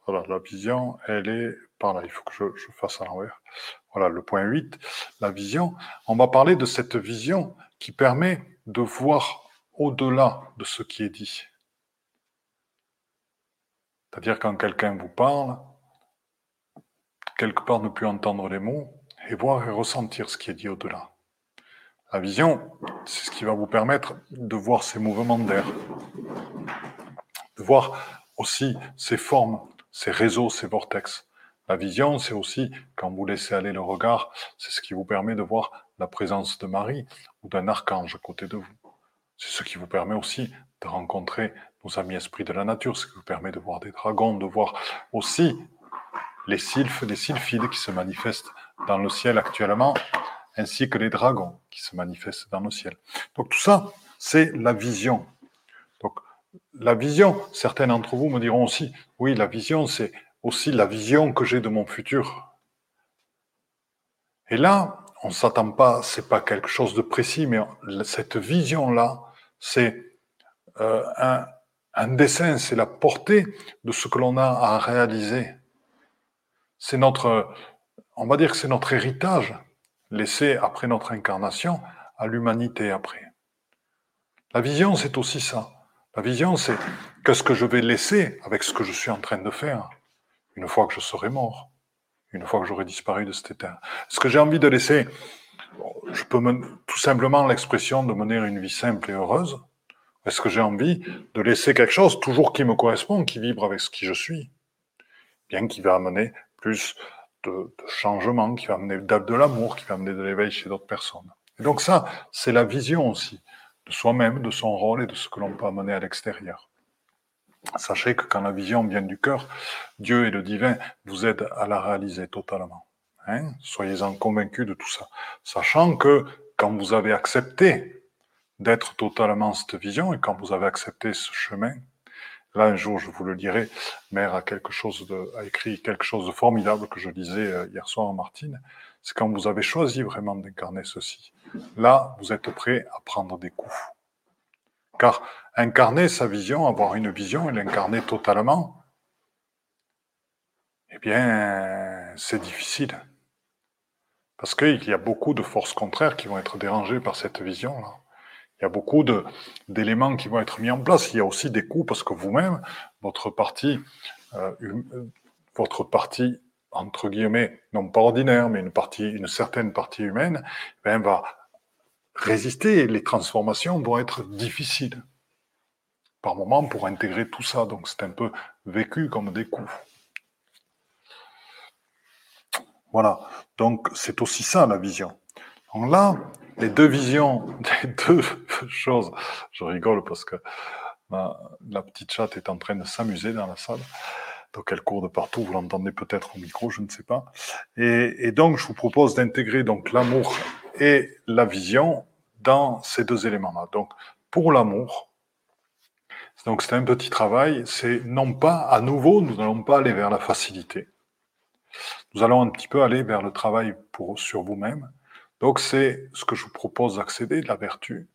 voilà, la vision, elle est par là, il faut que je, je fasse à l'envers. Voilà, le point 8, la vision. On va parler de cette vision qui permet de voir au-delà de ce qui est dit. C'est-à-dire quand quelqu'un vous parle, quelque part ne plus entendre les mots et voir et ressentir ce qui est dit au-delà. La vision, c'est ce qui va vous permettre de voir ces mouvements d'air, de voir aussi ces formes, ces réseaux, ces vortex. La vision, c'est aussi, quand vous laissez aller le regard, c'est ce qui vous permet de voir la présence de Marie ou d'un archange à côté de vous. C'est ce qui vous permet aussi de rencontrer nos amis esprits de la nature, ce qui vous permet de voir des dragons, de voir aussi les sylphes, les sylphides qui se manifestent dans le ciel actuellement, ainsi que les dragons qui se manifestent dans le ciel. Donc tout ça, c'est la vision. Donc la vision, certains d'entre vous me diront aussi, oui, la vision, c'est aussi la vision que j'ai de mon futur. Et là, on ne s'attend pas, c'est pas quelque chose de précis, mais cette vision-là, c'est euh, un, un dessin, c'est la portée de ce que l'on a à réaliser. C'est notre, on va dire que c'est notre héritage laissé après notre incarnation à l'humanité après. La vision, c'est aussi ça. La vision, c'est qu'est-ce que je vais laisser avec ce que je suis en train de faire une fois que je serai mort, une fois que j'aurai disparu de cette terre. Est-ce que j'ai envie de laisser, je peux tout simplement l'expression de mener une vie simple et heureuse Est-ce que j'ai envie de laisser quelque chose toujours qui me correspond, qui vibre avec ce qui je suis? Bien qui va amener plus de, de changement, qui va amener de l'amour, qui va amener de l'éveil chez d'autres personnes. Et donc ça, c'est la vision aussi de soi-même, de son rôle et de ce que l'on peut amener à l'extérieur. Sachez que quand la vision vient du cœur, Dieu et le divin vous aident à la réaliser totalement. Hein Soyez-en convaincus de tout ça. Sachant que quand vous avez accepté d'être totalement cette vision et quand vous avez accepté ce chemin, là un jour je vous le dirai, Mère a quelque chose de, a écrit quelque chose de formidable que je lisais euh, hier soir en Martine, c'est quand vous avez choisi vraiment d'incarner ceci. Là, vous êtes prêt à prendre des coups. Car incarner sa vision, avoir une vision et l'incarner totalement, eh bien, c'est difficile. Parce qu'il y a beaucoup de forces contraires qui vont être dérangées par cette vision-là. Il y a beaucoup d'éléments qui vont être mis en place. Il y a aussi des coups parce que vous-même, votre partie, euh, votre partie entre guillemets, non pas ordinaire, mais une partie, une certaine partie humaine, ben, va résister. Les transformations vont être difficiles par moment pour intégrer tout ça. Donc c'est un peu vécu comme des coups. Voilà. Donc c'est aussi ça la vision. Donc là, les deux visions, les deux choses, je rigole parce que la petite chatte est en train de s'amuser dans la salle. Donc elle court de partout, vous l'entendez peut-être au micro, je ne sais pas. Et, et donc je vous propose d'intégrer donc l'amour et la vision dans ces deux éléments-là. Donc pour l'amour, donc c'est un petit travail, c'est non pas à nouveau, nous n'allons pas aller vers la facilité. Nous allons un petit peu aller vers le travail pour, sur vous-même. Donc c'est ce que je vous propose d'accéder, de la vertu,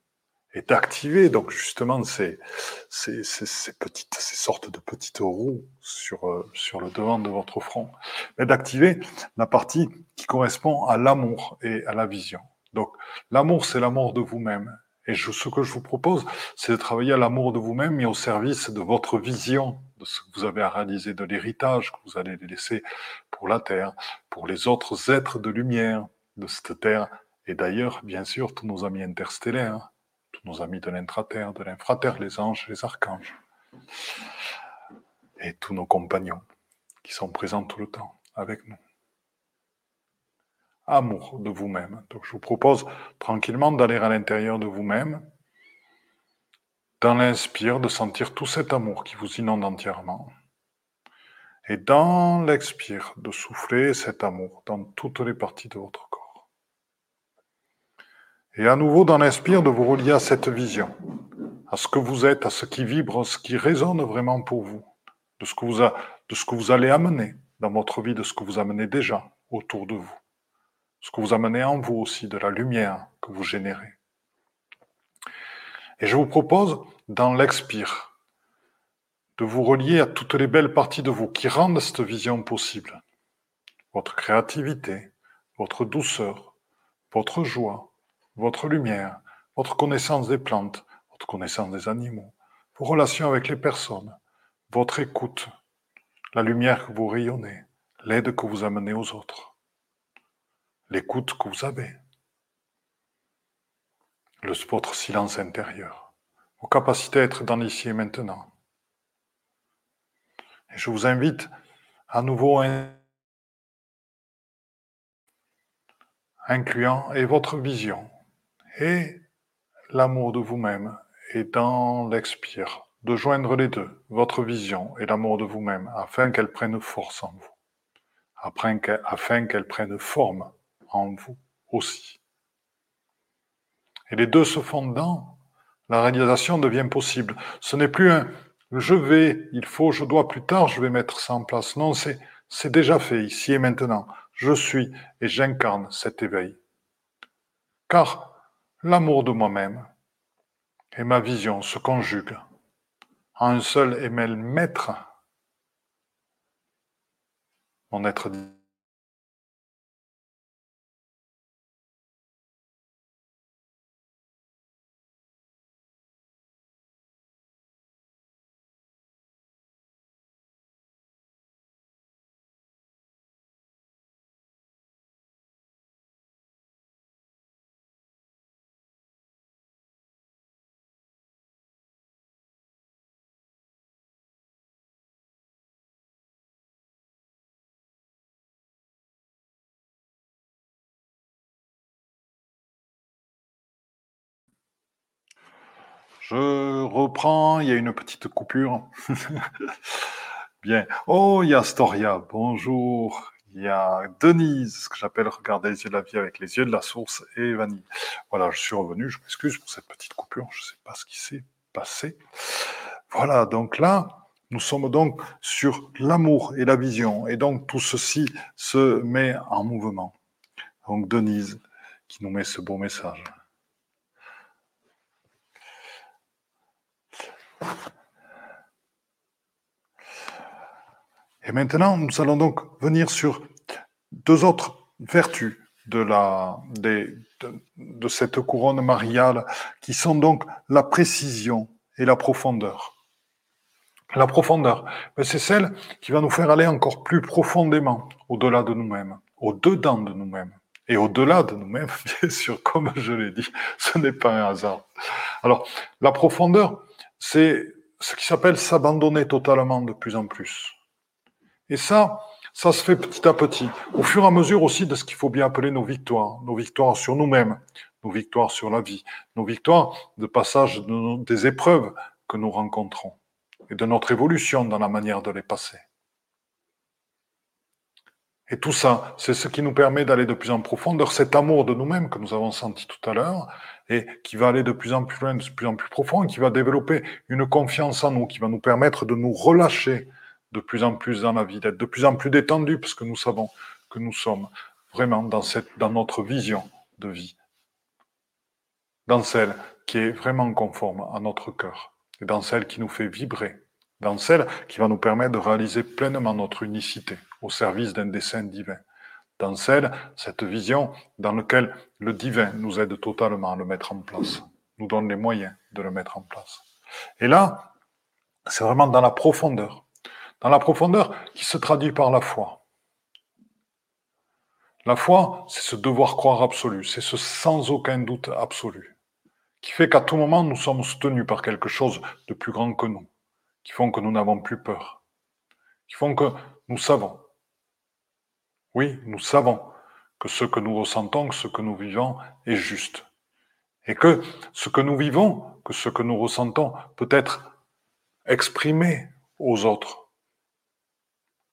et d'activer donc justement ces, ces, ces, petites, ces sortes de petites roues sur, euh, sur le devant de votre front, mais d'activer la partie qui correspond à l'amour et à la vision. Donc l'amour, c'est l'amour de vous-même. Et je, ce que je vous propose, c'est de travailler à l'amour de vous-même et au service de votre vision, de ce que vous avez à réaliser, de l'héritage que vous allez laisser pour la Terre, pour les autres êtres de lumière de cette Terre, et d'ailleurs, bien sûr, tous nos amis interstellaires tous nos amis de l'intraterre, de l'infraterre, les anges, les archanges, et tous nos compagnons qui sont présents tout le temps avec nous. Amour de vous-même. Donc je vous propose tranquillement d'aller à l'intérieur de vous-même, dans l'inspire, de sentir tout cet amour qui vous inonde entièrement. Et dans l'expire, de souffler cet amour dans toutes les parties de votre. Et à nouveau, dans l'inspire, de vous relier à cette vision. à ce que vous êtes, à ce qui vibre, ce qui résonne vraiment pour vous, de ce que vous, de ce que vous allez amener dans votre vie, de ce que vous amenez déjà autour de vous, ce que vous amenez en vous aussi, de la lumière que vous générez. Et je vous propose, dans l'expire, de vous relier à toutes les belles parties de vous qui rendent cette vision possible. Votre créativité, votre douceur, votre joie, votre lumière, votre connaissance des plantes, votre connaissance des animaux, vos relations avec les personnes, votre écoute, la lumière que vous rayonnez, l'aide que vous amenez aux autres, l'écoute que vous avez, le, votre silence intérieur, vos capacités à être dans l'ici et maintenant. Je vous invite à nouveau à incluant et votre vision et l'amour de vous-même et dans l'expire, de joindre les deux, votre vision et l'amour de vous-même, afin qu'elles prennent force en vous, afin qu'elles prennent forme en vous aussi. Et les deux se fondant, la réalisation devient possible. Ce n'est plus un je vais, il faut, je dois plus tard, je vais mettre ça en place. Non, c'est, c'est déjà fait, ici et maintenant. Je suis et j'incarne cet éveil. Car l'amour de moi-même et ma vision se conjuguent en un seul et même maître, mon être Je reprends, il y a une petite coupure. Bien. Oh, il y a Storia, bonjour. Il y a Denise, ce que j'appelle regarder les yeux de la vie avec les yeux de la source, et Vanille. Voilà, je suis revenu, je m'excuse pour cette petite coupure, je ne sais pas ce qui s'est passé. Voilà, donc là, nous sommes donc sur l'amour et la vision, et donc tout ceci se met en mouvement. Donc Denise qui nous met ce beau message. Et maintenant, nous allons donc venir sur deux autres vertus de, la, de, de cette couronne mariale, qui sont donc la précision et la profondeur. La profondeur, c'est celle qui va nous faire aller encore plus profondément au-delà de nous-mêmes, au-dedans de nous-mêmes. Et au-delà de nous-mêmes, bien sûr, comme je l'ai dit, ce n'est pas un hasard. Alors, la profondeur, c'est ce qui s'appelle s'abandonner totalement de plus en plus. Et ça, ça se fait petit à petit, au fur et à mesure aussi de ce qu'il faut bien appeler nos victoires, nos victoires sur nous-mêmes, nos victoires sur la vie, nos victoires de passage des épreuves que nous rencontrons et de notre évolution dans la manière de les passer. Et tout ça, c'est ce qui nous permet d'aller de plus en profondeur, cet amour de nous-mêmes que nous avons senti tout à l'heure, et qui va aller de plus en plus loin, de plus en plus profond, et qui va développer une confiance en nous, qui va nous permettre de nous relâcher de plus en plus dans la vie, d'être de plus en plus détendus, parce que nous savons que nous sommes vraiment dans, cette, dans notre vision de vie, dans celle qui est vraiment conforme à notre cœur, et dans celle qui nous fait vibrer, dans celle qui va nous permettre de réaliser pleinement notre unicité au service d'un dessein divin. Dans celle, cette vision dans laquelle le divin nous aide totalement à le mettre en place, nous donne les moyens de le mettre en place. Et là, c'est vraiment dans la profondeur, dans la profondeur qui se traduit par la foi. La foi, c'est ce devoir croire absolu, c'est ce sans aucun doute absolu, qui fait qu'à tout moment, nous sommes soutenus par quelque chose de plus grand que nous, qui font que nous n'avons plus peur, qui font que nous savons oui, nous savons que ce que nous ressentons, ce que nous vivons est juste. Et que ce que nous vivons, que ce que nous ressentons peut être exprimé aux autres.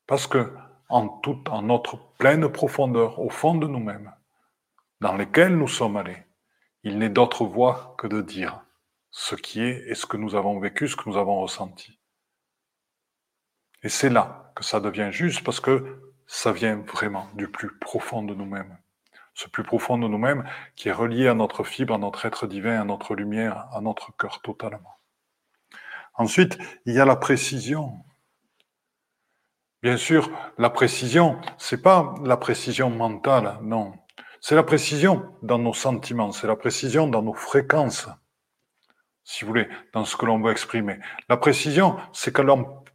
Parce que en toute, en notre pleine profondeur, au fond de nous-mêmes, dans lesquelles nous sommes allés, il n'est d'autre voie que de dire ce qui est et ce que nous avons vécu, ce que nous avons ressenti. Et c'est là que ça devient juste parce que ça vient vraiment du plus profond de nous-mêmes. Ce plus profond de nous-mêmes qui est relié à notre fibre, à notre être divin, à notre lumière, à notre cœur totalement. Ensuite, il y a la précision. Bien sûr, la précision, c'est pas la précision mentale, non. C'est la précision dans nos sentiments, c'est la précision dans nos fréquences, si vous voulez, dans ce que l'on veut exprimer. La précision, c'est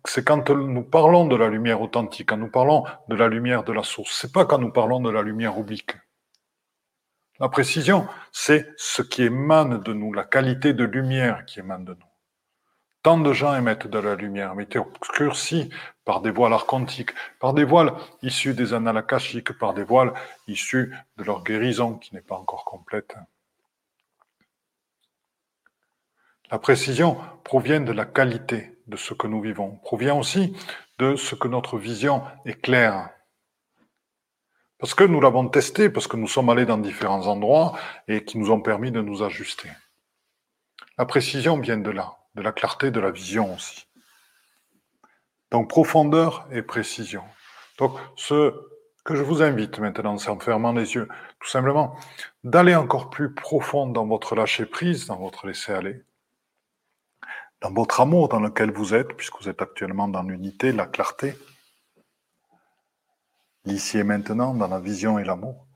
quand, quand nous parlons de la lumière authentique, quand nous parlons de la lumière de la source. C'est pas quand nous parlons de la lumière oblique. La précision, c'est ce qui émane de nous, la qualité de lumière qui émane de nous. Tant de gens émettent de la lumière, mais obscurcie par des voiles archontiques, par des voiles issus des annales akashiques, par des voiles issus de leur guérison qui n'est pas encore complète. La précision provient de la qualité de ce que nous vivons, provient aussi de ce que notre vision est claire. Parce que nous l'avons testé, parce que nous sommes allés dans différents endroits et qui nous ont permis de nous ajuster. La précision vient de là de la clarté de la vision aussi. Donc profondeur et précision. Donc ce que je vous invite maintenant, c'est en fermant les yeux, tout simplement, d'aller encore plus profond dans votre lâcher-prise, dans votre laisser-aller, dans votre amour dans lequel vous êtes, puisque vous êtes actuellement dans l'unité, la clarté, l'ici et maintenant, dans la vision et l'amour.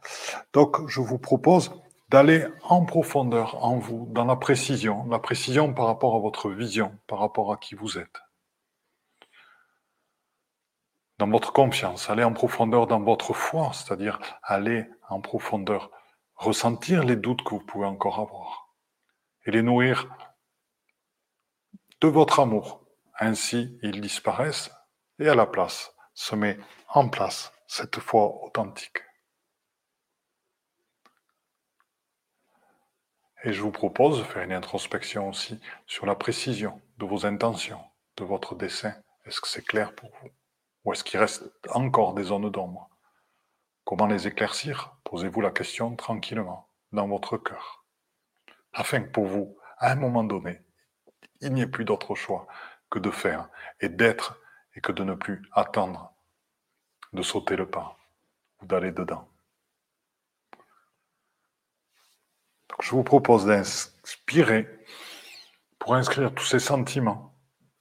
Donc je vous propose d'aller en profondeur en vous, dans la précision, la précision par rapport à votre vision, par rapport à qui vous êtes. Dans votre confiance, aller en profondeur dans votre foi, c'est-à-dire aller en profondeur, ressentir les doutes que vous pouvez encore avoir et les nourrir de votre amour. Ainsi, ils disparaissent et à la place se met en place cette foi authentique. Et je vous propose de faire une introspection aussi sur la précision de vos intentions, de votre dessin. Est-ce que c'est clair pour vous? Ou est-ce qu'il reste encore des zones d'ombre? Comment les éclaircir? Posez-vous la question tranquillement, dans votre cœur. Afin que pour vous, à un moment donné, il n'y ait plus d'autre choix que de faire et d'être et que de ne plus attendre de sauter le pas ou d'aller dedans. je vous propose d'inspirer pour inscrire tous ces sentiments,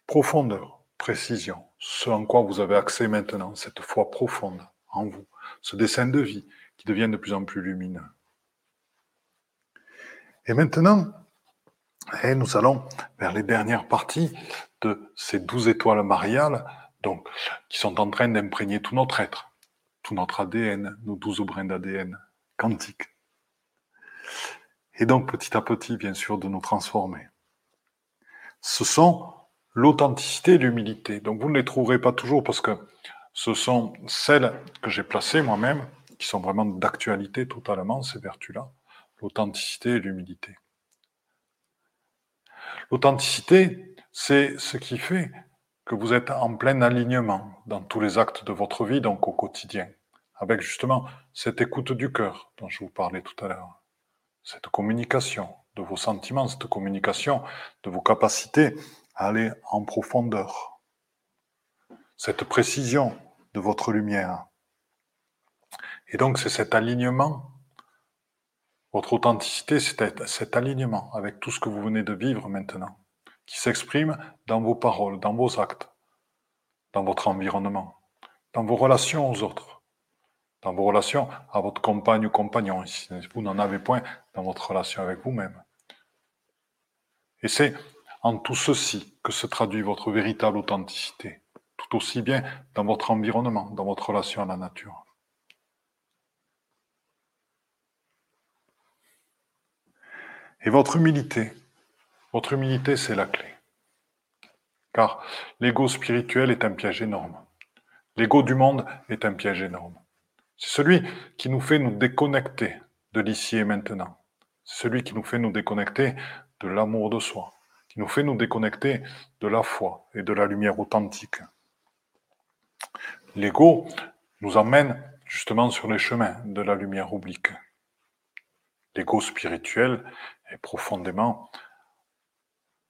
profondeur, précision, ce en quoi vous avez accès maintenant, cette foi profonde en vous, ce dessin de vie qui devient de plus en plus lumineux. Et maintenant, eh, nous allons vers les dernières parties de ces douze étoiles mariales, donc, qui sont en train d'imprégner tout notre être, tout notre ADN, nos douze brins d'ADN quantiques et donc petit à petit, bien sûr, de nous transformer. Ce sont l'authenticité et l'humilité. Donc vous ne les trouverez pas toujours parce que ce sont celles que j'ai placées moi-même, qui sont vraiment d'actualité totalement, ces vertus-là, l'authenticité et l'humilité. L'authenticité, c'est ce qui fait que vous êtes en plein alignement dans tous les actes de votre vie, donc au quotidien, avec justement cette écoute du cœur dont je vous parlais tout à l'heure cette communication de vos sentiments, cette communication de vos capacités à aller en profondeur, cette précision de votre lumière. Et donc c'est cet alignement, votre authenticité, c'est cet alignement avec tout ce que vous venez de vivre maintenant, qui s'exprime dans vos paroles, dans vos actes, dans votre environnement, dans vos relations aux autres dans vos relations à votre compagne ou compagnon, si vous n'en avez point dans votre relation avec vous-même. Et c'est en tout ceci que se traduit votre véritable authenticité, tout aussi bien dans votre environnement, dans votre relation à la nature. Et votre humilité, votre humilité, c'est la clé. Car l'ego spirituel est un piège énorme. L'ego du monde est un piège énorme. C'est celui qui nous fait nous déconnecter de l'ici et maintenant. C'est celui qui nous fait nous déconnecter de l'amour de soi, qui nous fait nous déconnecter de la foi et de la lumière authentique. L'ego nous emmène justement sur les chemins de la lumière oblique. L'ego spirituel profondément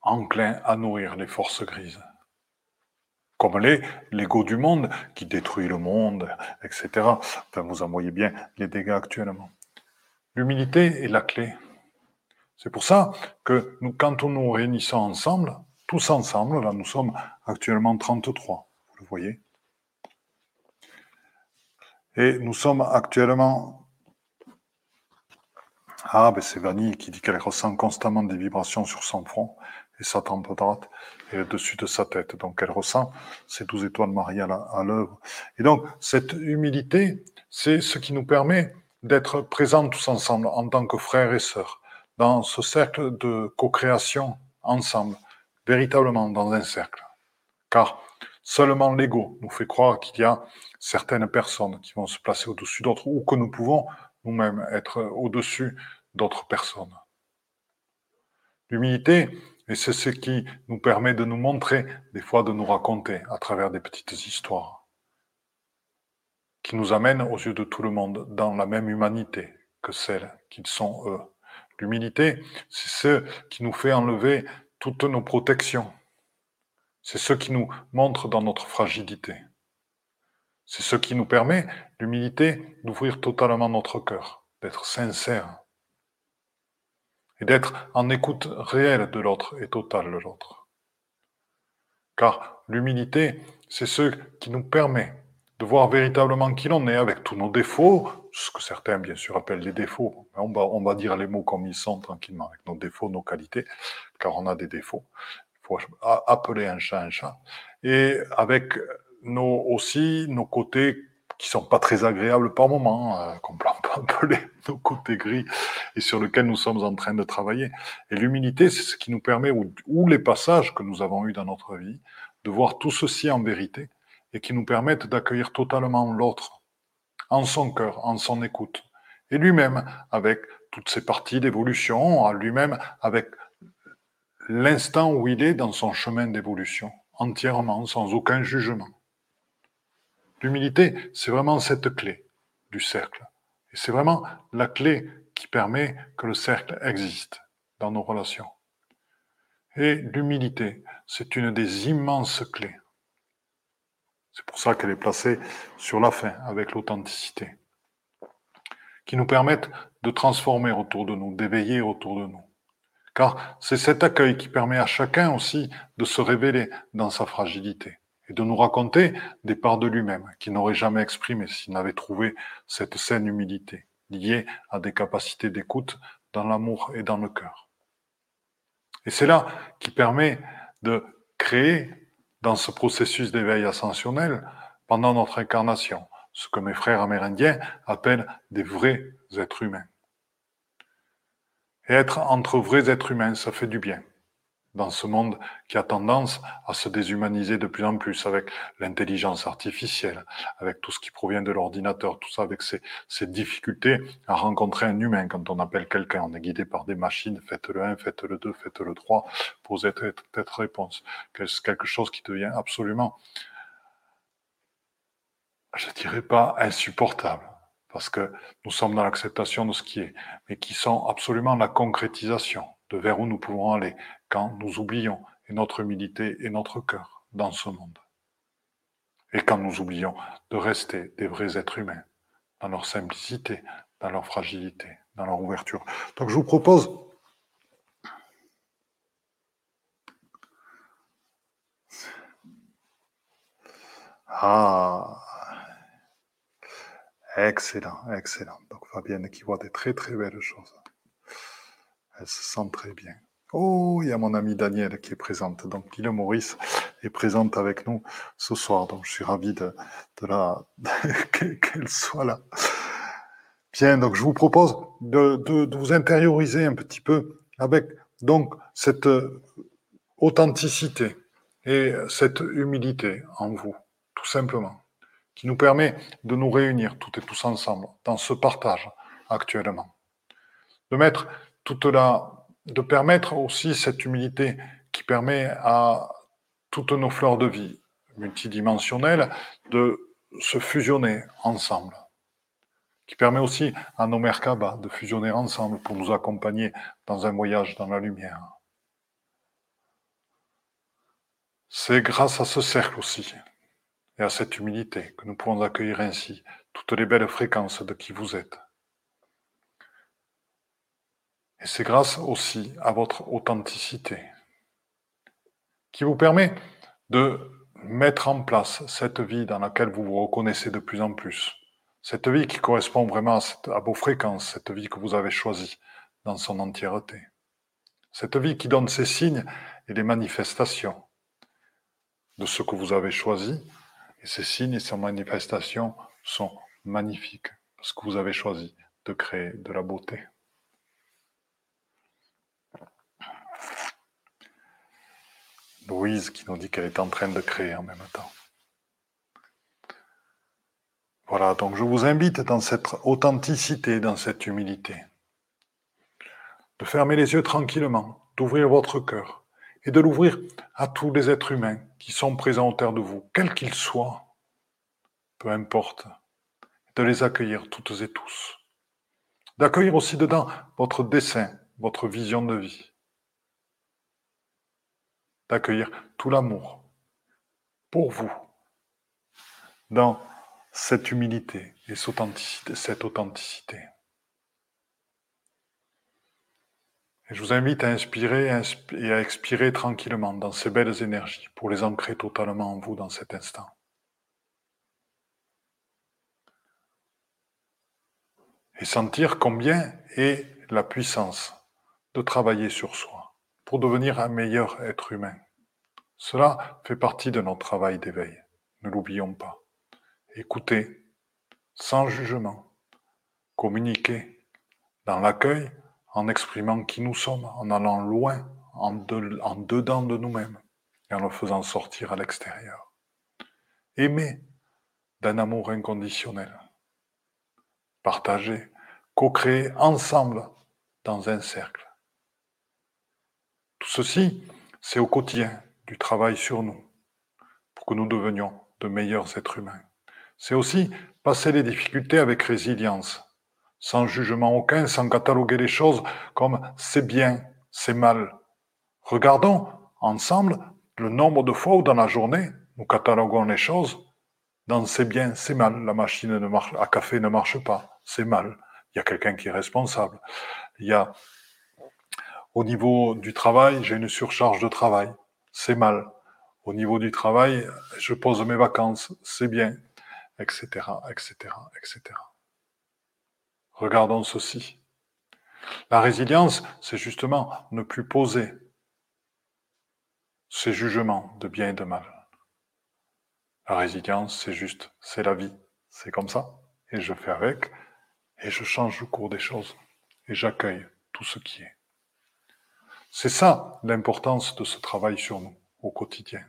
enclin à nourrir les forces grises. Comme l'est l'ego du monde qui détruit le monde, etc. Vous en voyez bien les dégâts actuellement. L'humilité est la clé. C'est pour ça que nous, quand nous nous réunissons ensemble, tous ensemble, là nous sommes actuellement 33, vous le voyez. Et nous sommes actuellement... Ah, ben c'est Vanille qui dit qu'elle ressent constamment des vibrations sur son front et sa tempe droite et le dessus de sa tête. Donc elle ressent ces douze étoiles Marie à l'œuvre. Et donc cette humilité, c'est ce qui nous permet d'être présents tous ensemble en tant que frères et sœurs dans ce cercle de co-création ensemble, véritablement dans un cercle. Car seulement l'ego nous fait croire qu'il y a certaines personnes qui vont se placer au-dessus d'autres ou que nous pouvons nous-mêmes être au-dessus d'autres personnes. L'humilité, c'est ce qui nous permet de nous montrer, des fois de nous raconter à travers des petites histoires, qui nous amènent aux yeux de tout le monde dans la même humanité que celle qu'ils sont eux. L'humilité, c'est ce qui nous fait enlever toutes nos protections. C'est ce qui nous montre dans notre fragilité. C'est ce qui nous permet, l'humilité, d'ouvrir totalement notre cœur, d'être sincère et d'être en écoute réelle de l'autre et totale de l'autre. Car l'humilité, c'est ce qui nous permet de voir véritablement qui l'on est avec tous nos défauts, ce que certains bien sûr appellent les défauts. On va, on va dire les mots comme ils sont tranquillement, avec nos défauts, nos qualités, car on a des défauts. Il faut appeler un chat un chat. Et avec nos, aussi nos côtés qui sont pas très agréables par moment, euh, qu'on peut appeler nos côtés gris, et sur lesquels nous sommes en train de travailler. Et l'humilité, c'est ce qui nous permet, ou, les passages que nous avons eus dans notre vie, de voir tout ceci en vérité, et qui nous permettent d'accueillir totalement l'autre, en son cœur, en son écoute, et lui-même, avec toutes ses parties d'évolution, lui-même, avec l'instant où il est dans son chemin d'évolution, entièrement, sans aucun jugement. L'humilité, c'est vraiment cette clé du cercle. Et c'est vraiment la clé qui permet que le cercle existe dans nos relations. Et l'humilité, c'est une des immenses clés. C'est pour ça qu'elle est placée sur la fin avec l'authenticité, qui nous permettent de transformer autour de nous, d'éveiller autour de nous. Car c'est cet accueil qui permet à chacun aussi de se révéler dans sa fragilité et de nous raconter des parts de lui-même qu'il n'aurait jamais exprimées s'il n'avait trouvé cette saine humilité liée à des capacités d'écoute dans l'amour et dans le cœur. Et c'est là qui permet de créer dans ce processus d'éveil ascensionnel pendant notre incarnation, ce que mes frères amérindiens appellent des vrais êtres humains. Et être entre vrais êtres humains, ça fait du bien dans ce monde qui a tendance à se déshumaniser de plus en plus avec l'intelligence artificielle, avec tout ce qui provient de l'ordinateur, tout ça avec ces, difficultés à rencontrer un humain quand on appelle quelqu'un. On est guidé par des machines, faites le 1, faites le 2, faites le 3, posez tête réponse. Quelque chose qui devient absolument, je dirais pas insupportable parce que nous sommes dans l'acceptation de ce qui est, mais qui sont absolument la concrétisation de vers où nous pouvons aller quand nous oublions notre humilité et notre cœur dans ce monde. Et quand nous oublions de rester des vrais êtres humains, dans leur simplicité, dans leur fragilité, dans leur ouverture. Donc je vous propose Ah, excellent, excellent. Donc Fabienne qui voit des très très belles choses. Elle se sent très bien. Oh, il y a mon ami Daniel qui est présente. Donc, Lille Maurice est présente avec nous ce soir. Donc, je suis ravi de, la qu'elle soit là. Bien, donc je vous propose de, de, vous intérioriser un petit peu avec donc cette authenticité et cette humilité en vous, tout simplement, qui nous permet de nous réunir toutes et tous ensemble dans ce partage actuellement, de mettre toute la, de permettre aussi cette humilité qui permet à toutes nos fleurs de vie multidimensionnelles de se fusionner ensemble, qui permet aussi à nos Merkaba de fusionner ensemble pour nous accompagner dans un voyage dans la lumière. C'est grâce à ce cercle aussi et à cette humilité que nous pouvons accueillir ainsi toutes les belles fréquences de qui vous êtes. Et c'est grâce aussi à votre authenticité qui vous permet de mettre en place cette vie dans laquelle vous vous reconnaissez de plus en plus. Cette vie qui correspond vraiment à, vos fréquences, cette vie que vous avez choisie dans son entièreté. Cette vie qui donne ses signes et les manifestations de ce que vous avez choisi. Et ces signes et ces manifestations sont magnifiques parce que vous avez choisi de créer de la beauté. Louise qui nous dit qu'elle est en train de créer en même temps. Voilà, donc je vous invite dans cette authenticité, dans cette humilité, de fermer les yeux tranquillement, d'ouvrir votre cœur et de l'ouvrir à tous les êtres humains qui sont présents autour de vous, quels qu'ils soient, peu importe, de les accueillir toutes et tous. D'accueillir aussi dedans votre dessein, votre vision de vie. D'accueillir tout l'amour pour vous dans cette humilité et cette authenticité. Et je vous invite à inspirer et à expirer tranquillement dans ces belles énergies pour les ancrer totalement en vous dans cet instant. Et sentir combien est la puissance de travailler sur soi pour devenir un meilleur être humain. Cela fait partie de notre travail d'éveil. Ne l'oublions pas. Écoutez sans jugement. Communiquer dans l'accueil en exprimant qui nous sommes, en allant loin, en, dedans de nous-mêmes et en le faisant sortir à l'extérieur. Aimer d'un amour inconditionnel. Partager, co-créer ensemble dans un cercle. Tout ceci, c'est au quotidien du travail sur nous pour que nous devenions de meilleurs êtres humains. C'est aussi passer les difficultés avec résilience, sans jugement aucun, sans cataloguer les choses comme c'est bien, c'est mal. Regardons ensemble le nombre de fois où dans la journée, nous cataloguons les choses dans c'est bien, c'est mal. La machine de marche, à café ne marche pas, c'est mal. Il y a quelqu'un qui est responsable. Il y a au niveau du travail, j'ai une surcharge de travail, c'est mal. Au niveau du travail, je pose mes vacances, c'est bien, etc., etc., etc. Regardons ceci. La résilience, c'est justement ne plus poser ces jugements de bien et de mal. La résilience, c'est juste, c'est la vie, c'est comme ça, et je fais avec, et je change le cours des choses, et j'accueille tout ce qui est. C'est ça l'importance de ce travail sur nous au quotidien.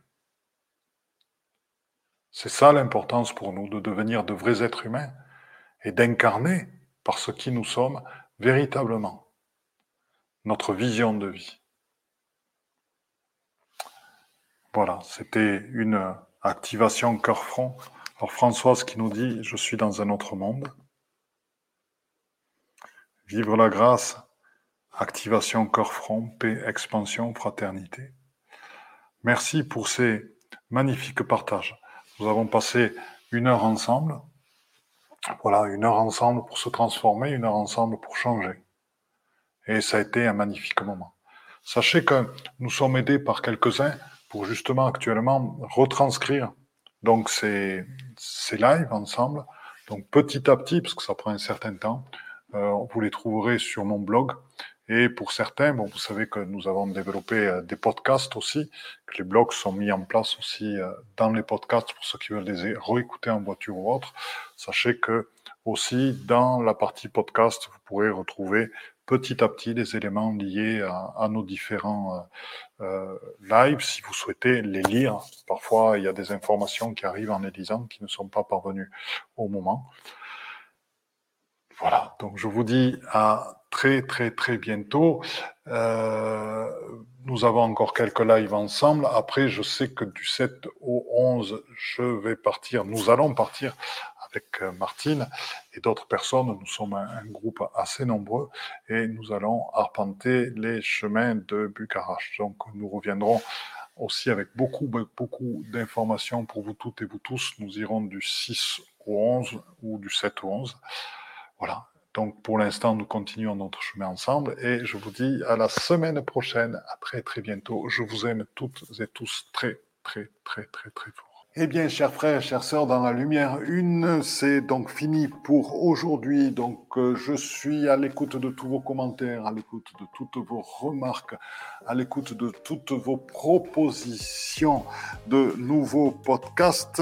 C'est ça l'importance pour nous de devenir de vrais êtres humains et d'incarner par ce qui nous sommes véritablement, notre vision de vie. Voilà, c'était une activation cœur-front. Alors Françoise qui nous dit, je suis dans un autre monde. Vivre la grâce, activation cœur-front, paix, expansion, fraternité. Merci pour ces magnifiques partages. Nous avons passé une heure ensemble. Voilà, une heure ensemble pour se transformer, une heure ensemble pour changer. Et ça a été un magnifique moment. Sachez que nous sommes aidés par quelques-uns pour justement actuellement retranscrire donc ces, ces lives ensemble. Donc petit à petit, parce que ça prend un certain temps, euh, vous les trouverez sur mon blog. Et pour certains, bon, vous savez que nous avons développé euh, des podcasts aussi, que les blogs sont mis en place aussi euh, dans les podcasts pour ceux qui veulent les réécouter en voiture ou autre. Sachez que aussi dans la partie podcast, vous pourrez retrouver petit à petit des éléments liés à, nos différents euh, lives si vous souhaitez les lire. Parfois, il y a des informations qui arrivent en les lisant qui ne sont pas parvenues au moment. Voilà, donc je vous dis à très très très bientôt. Euh, nous avons encore quelques lives ensemble. Après, je sais que du 7 au 11, je vais partir, nous allons partir avec euh, Martine et d'autres personnes. Nous sommes un, groupe assez nombreux et nous allons arpenter les chemins de Bucarest. Donc nous reviendrons aussi avec beaucoup, beaucoup d'informations pour vous toutes et vous tous. Nous irons du 6 au 11 ou du 7 au 11. Voilà. Donc pour l'instant, nous continuons notre chemin ensemble et je vous dis à la semaine prochaine, à très très bientôt. Je vous aime toutes et tous très très très très très fort. Eh bien, chers frères, chères sœurs, dans la lumière une, c'est donc fini pour aujourd'hui. Donc, euh, je suis à l'écoute de tous vos commentaires, à l'écoute de toutes vos remarques, à l'écoute de toutes vos propositions de nouveaux podcasts.